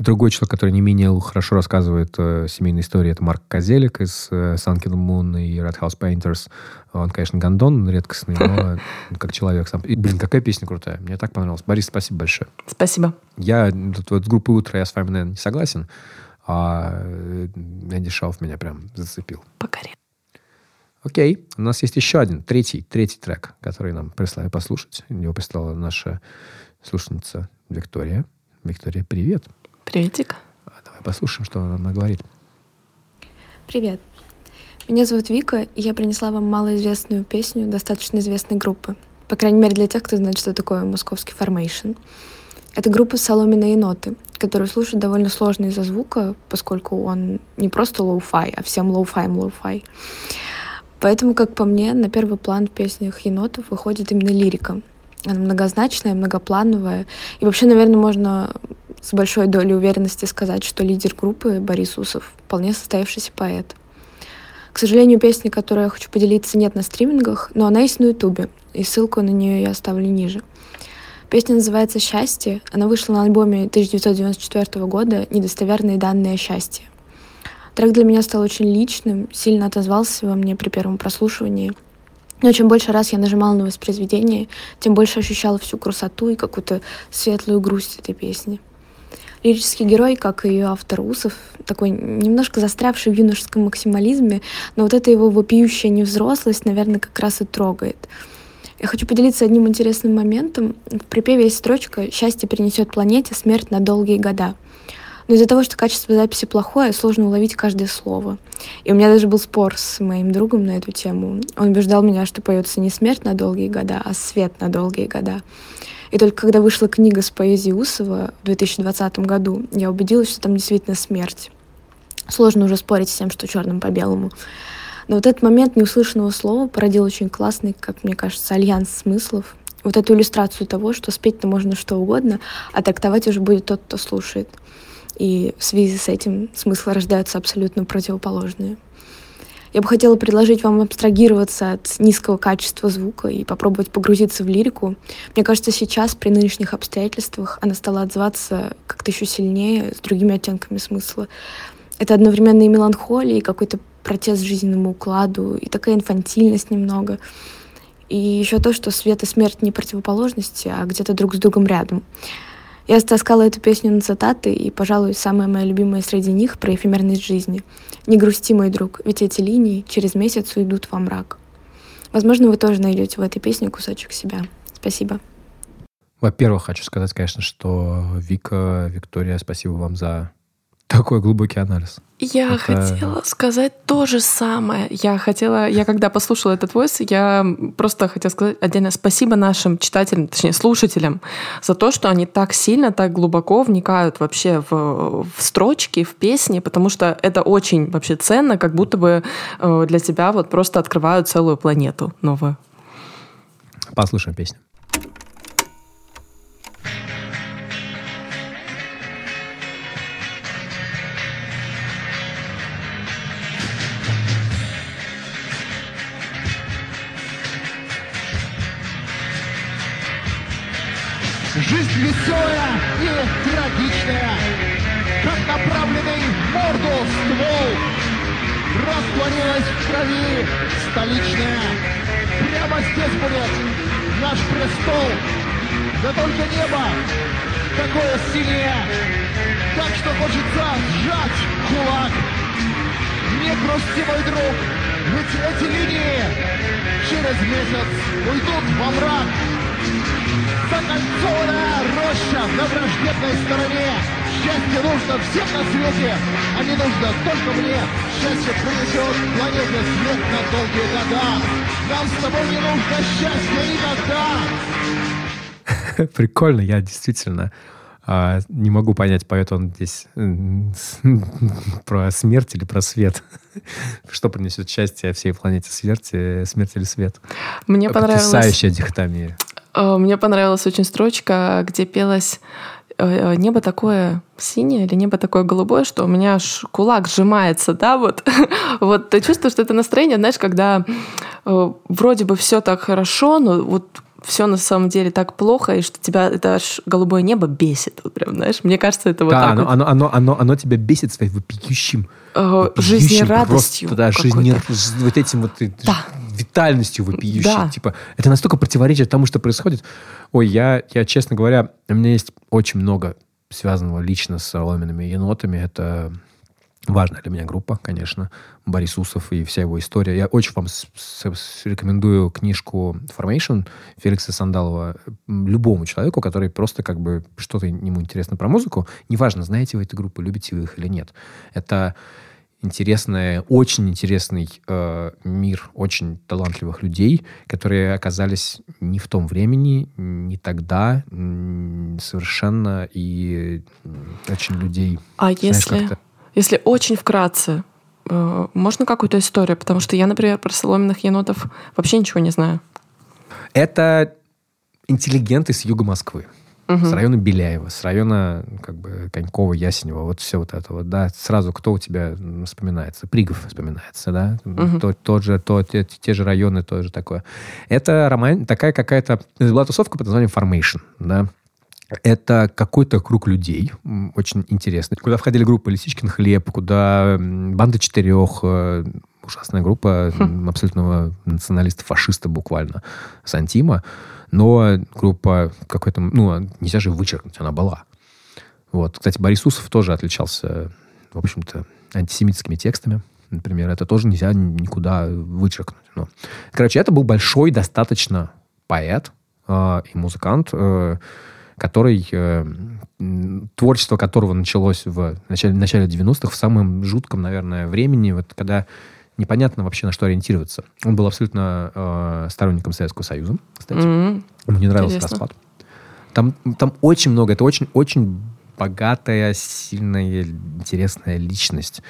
Другой человек, который не менее хорошо рассказывает э, семейные истории, это Марк Козелик из э, Sun Kingdom Moon и Red House Painters. Он, конечно, гондон редкостный, но <laughs> как человек сам. И, блин, какая песня крутая. Мне так понравилось. Борис, спасибо большое. Спасибо. Я тут вот с группой «Утро» я с вами, наверное, не согласен, а э, Энди Шауф меня прям зацепил. Покорен. Окей, у нас есть еще один, третий, третий трек, который нам прислали послушать. Его прислала наша слушательница Виктория. Виктория, привет. Приветик. А Давай послушаем, что она говорит. Привет. Меня зовут Вика, и я принесла вам малоизвестную песню достаточно известной группы. По крайней мере, для тех, кто знает, что такое московский formation. Это группа «Соломенные ноты», которую слушать довольно сложно из-за звука, поскольку он не просто lo-fi, а всем lo-fi ем lo-fi. Поэтому, как по мне, на первый план в песнях енотов выходит именно лирика. Она многозначная, многоплановая. И вообще, наверное, можно с большой долей уверенности сказать, что лидер группы Борис Усов вполне состоявшийся поэт. К сожалению, песни, которой я хочу поделиться, нет на стримингах, но она есть на Ютубе, и ссылку на нее я оставлю ниже. Песня называется «Счастье». Она вышла на альбоме 1994 года «Недостоверные данные о счастье». Трек для меня стал очень личным, сильно отозвался во мне при первом прослушивании. Но чем больше раз я нажимала на воспроизведение, тем больше ощущала всю красоту и какую-то светлую грусть этой песни. Лирический герой, как и ее автор Усов, такой немножко застрявший в юношеском максимализме, но вот эта его вопиющая невзрослость, наверное, как раз и трогает. Я хочу поделиться одним интересным моментом. В припеве есть строчка «Счастье принесет планете смерть на долгие года». Но из-за того, что качество записи плохое, сложно уловить каждое слово. И у меня даже был спор с моим другом на эту тему. Он убеждал меня, что поется не смерть на долгие года, а свет на долгие года. И только когда вышла книга с поэзией Усова в 2020 году, я убедилась, что там действительно смерть. Сложно уже спорить с тем, что черным по белому. Но вот этот момент неуслышанного слова породил очень классный, как мне кажется, альянс смыслов. Вот эту иллюстрацию того, что спеть-то можно что угодно, а трактовать уже будет тот, кто слушает. И в связи с этим смыслы рождаются абсолютно противоположные. Я бы хотела предложить вам абстрагироваться от низкого качества звука и попробовать погрузиться в лирику. Мне кажется, сейчас, при нынешних обстоятельствах, она стала отзываться как-то еще сильнее, с другими оттенками смысла. Это одновременно и меланхолия, и какой-то протест жизненному укладу, и такая инфантильность немного. И еще то, что свет и смерть не противоположности, а где-то друг с другом рядом. Я стаскала эту песню на цитаты, и, пожалуй, самая моя любимая среди них про эфемерность жизни. «Не грусти, мой друг, ведь эти линии через месяц уйдут во мрак». Возможно, вы тоже найдете в этой песне кусочек себя. Спасибо. Во-первых, хочу сказать, конечно, что Вика, Виктория, спасибо вам за такой глубокий анализ. Я Это- хотела сказать то же самое. Я хотела, я когда послушала этот войс, я просто хотела сказать отдельно спасибо нашим читателям, точнее слушателям, за то, что они так сильно, так глубоко вникают вообще в, в строчки, в песни, потому что это очень вообще ценно, как будто бы э, для тебя вот просто открывают целую планету новую. Послушаем песню. Жизнь веселая и трагичная, как направленный морду ствол. Растворилась в крови столичная. Прямо здесь будет наш престол. Да только небо такое синее, так что хочется сжать кулак Не грусти, мой друг, ведь эти линии через месяц уйдут во мрак. Закольцованная роща на враждебной стороне. Счастье нужно всем на свете, а не нужно только мне. Счастье принесет планете свет на долгие года. Нам с тобой не нужно счастья никогда. <laughs> Прикольно, я действительно а, не могу понять, поет он здесь <laughs> про смерть или про свет. <laughs> Что принесет счастье всей планете смерти, смерть или свет? Мне понравилось... Потрясающая дихотомия. Э, Мне понравилась очень строчка, где пелось э, небо такое синее или небо такое голубое, что у меня аж кулак сжимается, да, вот. <laughs> вот ты чувствуешь, что это настроение, знаешь, когда э, вроде бы все так хорошо, но вот все на самом деле так плохо, и что тебя это аж голубое небо бесит, вот прям, знаешь. Мне кажется, это вот да, так оно, вот. оно, оно, оно, оно тебя бесит своим вопиющим, Э, вопиющим жизнерадостью просто, да, какой-то. жизне, вот этим вот э, Да. Витальностью вопиющей. Да. Типа, это настолько противоречит тому, что происходит. Ой, я, я, честно говоря, у меня есть очень много связанного лично с соломенными енотами. Это важная для меня группа, конечно. Борис Усов и вся его история. Я очень вам с- с- рекомендую книжку Formation Феликса Сандалова любому человеку, который просто как бы что-то ему интересно про музыку. Неважно, знаете вы эту группу, любите вы их или нет. Это интересная, очень интересный э, мир очень талантливых людей, которые оказались не в том времени, не тогда, совершенно, и очень людей... А знаешь, если, если очень вкратце, э, можно какую-то историю? Потому что я, например, про соломенных енотов вообще ничего не знаю. Это интеллигенты с юга Москвы. Мгм. С района Беляева, с района как бы Конькова, Ясенева, вот все вот это вот, да. Сразу кто у тебя вспоминается? Пригов вспоминается, да. Мгм. То- тот же, то, те, те же районы, то же такое. Это роман, такая какая-то... Была тусовка под названием Formation, да. Это какой-то круг людей, очень интересный, куда входили группы «Лисичкин хлеб», куда «Банда четырех», э, ужасная группа м, абсолютного националиста-фашиста буквально, Сантима, но группа какой-то, ну, нельзя же вычеркнуть, она была. Вот. Кстати, Борис Усов тоже отличался, в общем-то, антисемитскими текстами. Например, это тоже нельзя никуда вычеркнуть. Но. Короче, это был большой достаточно поэт э, и музыкант, э, который, э, творчество которого началось в начале, начале 90-х, в самом жутком, наверное, времени, вот когда непонятно вообще на что ориентироваться. Он был абсолютно э, сторонником Советского Союза, кстати. М, Ему не нравился Интересно. распад. Там, там очень много, это очень, очень богатая, сильная, интересная личность.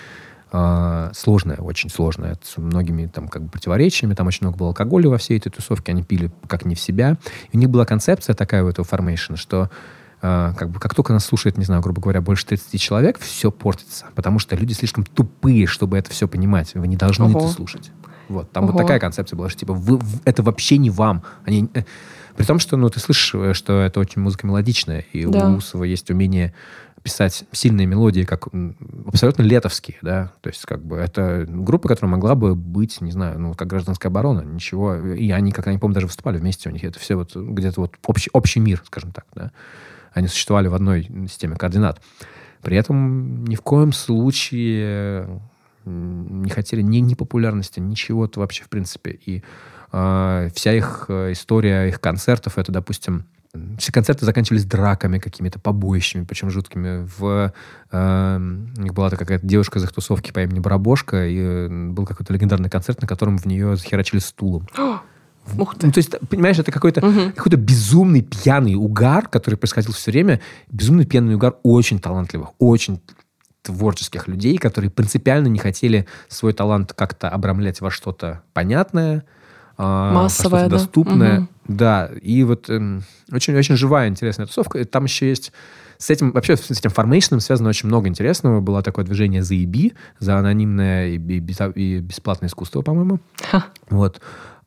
А, сложная, очень сложная, с многими там как бы противоречиями. Там очень много было алкоголя во всей этой тусовке, они пили как не в себя. И у них была концепция такая у этого Formation, что как бы как только нас слушает, не знаю, грубо говоря, больше 30 человек, все портится. Потому что люди слишком тупые, чтобы это все понимать. Вы не должны Ого. это слушать. Вот, там Ого. вот такая концепция была, что типа вы, это вообще не вам. Они, э, при том, что ну, ты слышишь, э, что это очень музыка мелодичная, и Да. у Усова есть умение писать сильные мелодии, как абсолютно летовские, да, то есть как бы это группа, которая могла бы быть, не знаю, ну, как гражданская оборона, ничего, и они, как я не помню, даже выступали вместе у них, это все вот где-то вот общий, общий мир, скажем так, да, они существовали в одной системе координат. При этом ни в коем случае не хотели ни, ни популярности, ничего-то вообще, в принципе. И э, вся их э, история, их концертов, это, допустим, все концерты заканчивались драками какими-то, побоищами, причем жуткими. В, э, у них была какая-то девушка из их тусовки по имени Барабошка, и э, был какой-то легендарный концерт, на котором в нее захерачили стулом. <gasps> <gasps> Ух ты. Ну, то есть, понимаешь, это какой-то Мгм. какой-то безумный пьяный угар, который происходил все время. Безумный пьяный угар очень талантливых, очень творческих людей, которые принципиально не хотели свой талант как-то обрамлять во что-то понятное, а, во Массовое, что-то да. доступное. Мгм. Да, и вот эм, очень-очень живая, интересная тусовка. И Там еще есть с этим, вообще с этим формейшном связано очень много интересного. Было такое движение за EB, за анонимное и, беза- и бесплатное искусство, по-моему. Вот.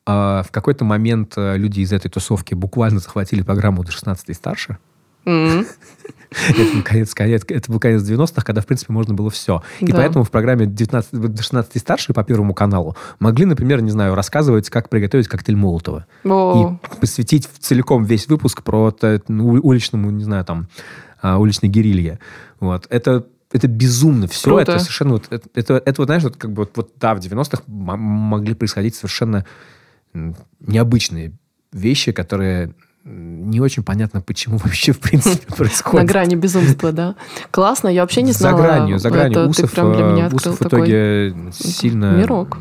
А в какой-то момент э, люди из этой тусовки буквально захватили программу до 16 и старше. <laughs> Это был конец, конец- это был конец 90-х, когда, в принципе, можно было все. И поэтому в программе 19, до 16 и старше по Первому каналу могли, например, не знаю, рассказывать, как приготовить коктейль Молотова. О, И посвятить целиком весь выпуск про ну, уличному, не знаю, там, а, уличной герилье. Вот. Это это безумно все. Круто. Это совершенно вот... Это, это, это вот, знаешь, вот как бы вот, вот да, в 90-х м- могли происходить совершенно необычные вещи, которые не очень понятно, почему <laughs> вообще в принципе <laughs> На происходят. грани безумства, да. Классно, я вообще не знала. За гранью, за гранью. Это Усов, ты прям для э, меня Усов в итоге сильно... мирок.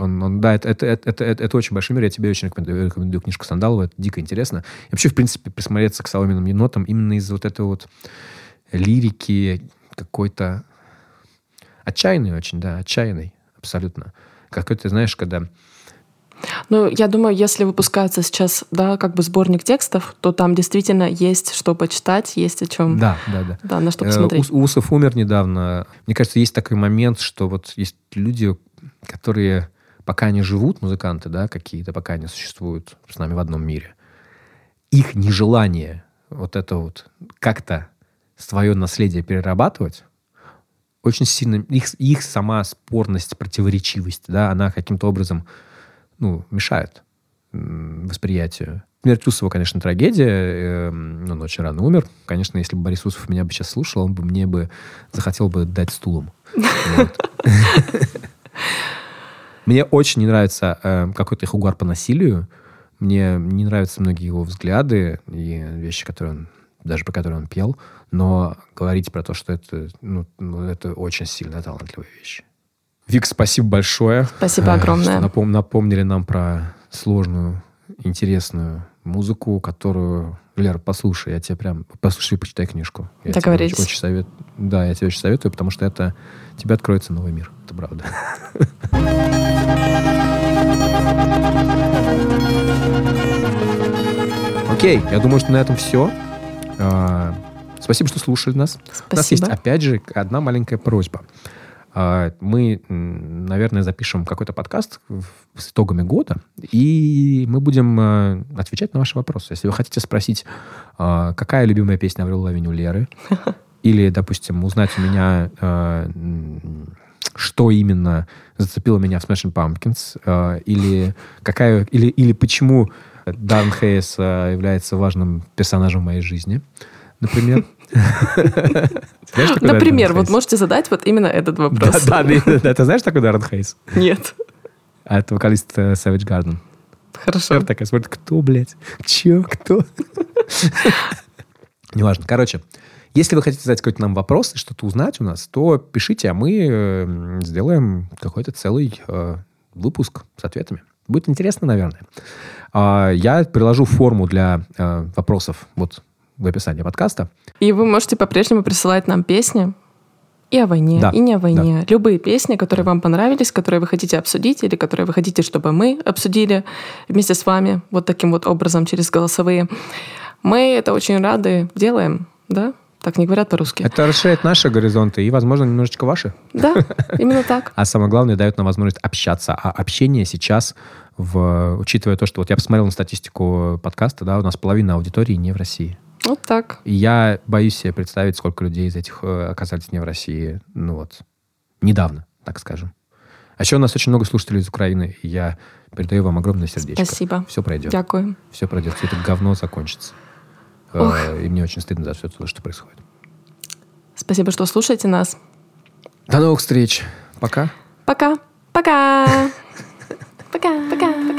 Он, он- да, это, это, это, это- это очень большой мир. Я тебе очень рекомендую, рекомендую книжку Сандалова. Это дико интересно. И вообще, в принципе, присмотреться к соломенным енотам именно из вот этой вот лирики какой-то отчаянный очень, да, отчаянный, абсолютно. Какой-то, знаешь, когда... Ну, я думаю, если выпускается сейчас, да, как бы сборник текстов, то там действительно есть что почитать, есть о чем, Да, да, да. да, на что Э, посмотреть. Ус- Усов умер недавно. Мне кажется, есть такой момент, что вот есть люди, которые пока они живут, музыканты, да, какие-то, пока они существуют с нами в одном мире, их нежелание вот это вот как-то свое наследие перерабатывать, очень сильно, их, их сама спорность, противоречивость, да, она каким-то образом, ну, мешает восприятию. Смерть Усова, конечно, трагедия. эм, Он очень рано умер. Конечно, если бы Борис Усов меня бы сейчас слушал, он бы мне бы захотел бы дать стулом. Мне очень не нравится э, какой-то их угар по насилию. Мне не нравятся многие его взгляды и вещи, которые он, даже про которые он пел. Но говорить про то, что это, ну, ну, это очень сильно талантливая вещь. Вик, спасибо большое. Спасибо э, огромное. что напом- напомнили нам про сложную, интересную музыку, которую... Лера, послушай, я тебе прям... Послушай и почитай книжку. Я тебе Договорились. очень, очень совет... Да, я тебе очень советую, потому что это... Тебе откроется новый мир. Это правда. <laughs> Окей, я думаю, что на этом все. Спасибо, что слушали нас. У нас есть, Спасибо. опять же, одна маленькая просьба. А, Мы, наверное, запишем какой-то подкаст с итогами года, и мы будем э, отвечать на ваши вопросы. Если вы хотите спросить, а, какая любимая песня Аврил Лавинь у Леры, <laughs> или, допустим, узнать у меня, что именно зацепило меня в Smashing Pumpkins, или, какая, или, или почему Дарн Хейс является важным персонажем в моей жизни, например. <laughs> <laughs> Например, вот можете задать вот именно этот вопрос. да, да. Ты знаешь такой Даррен Хейс? Нет. А это вокалист Savage Garden. Хорошо. Лера такая смотрит, кто, блядь? Че, кто? <laughs> Неважно. Короче, если вы хотите задать какой-то нам вопрос и что-то узнать у нас, то пишите, а мы э, м, сделаем какой-то целый э, выпуск с ответами. Будет интересно, наверное. А, Я приложу форму для э, вопросов вот в описании подкаста. И вы можете по-прежнему присылать нам песни и о войне, Да, и не о войне. Любые песни, которые вам понравились, которые вы хотите обсудить, или которые вы хотите, чтобы мы обсудили вместе с вами, вот таким вот образом, через голосовые. Мы это очень рады делаем, да? Так не говорят по-русски. Это расширяет наши горизонты и, возможно, немножечко ваши. Да, <laughs> именно так. А самое главное, дает нам возможность общаться. А общение сейчас, в, учитывая то, что вот я посмотрел на статистику подкаста, да, у нас половина аудитории не в России. Вот так. Я боюсь себе представить, сколько людей из этих э, оказались не в России, ну вот, недавно, так скажем. А еще у нас очень много слушателей из Украины, и я передаю вам огромное сердечко. Спасибо. Все пройдет. Дякую. Все пройдет, все это говно закончится. Э, Ох. И мне очень стыдно за все то, что происходит. Спасибо, что слушаете нас. До новых встреч. Пока. Пока. Пока. <laughs> Пока. Пока. Пока.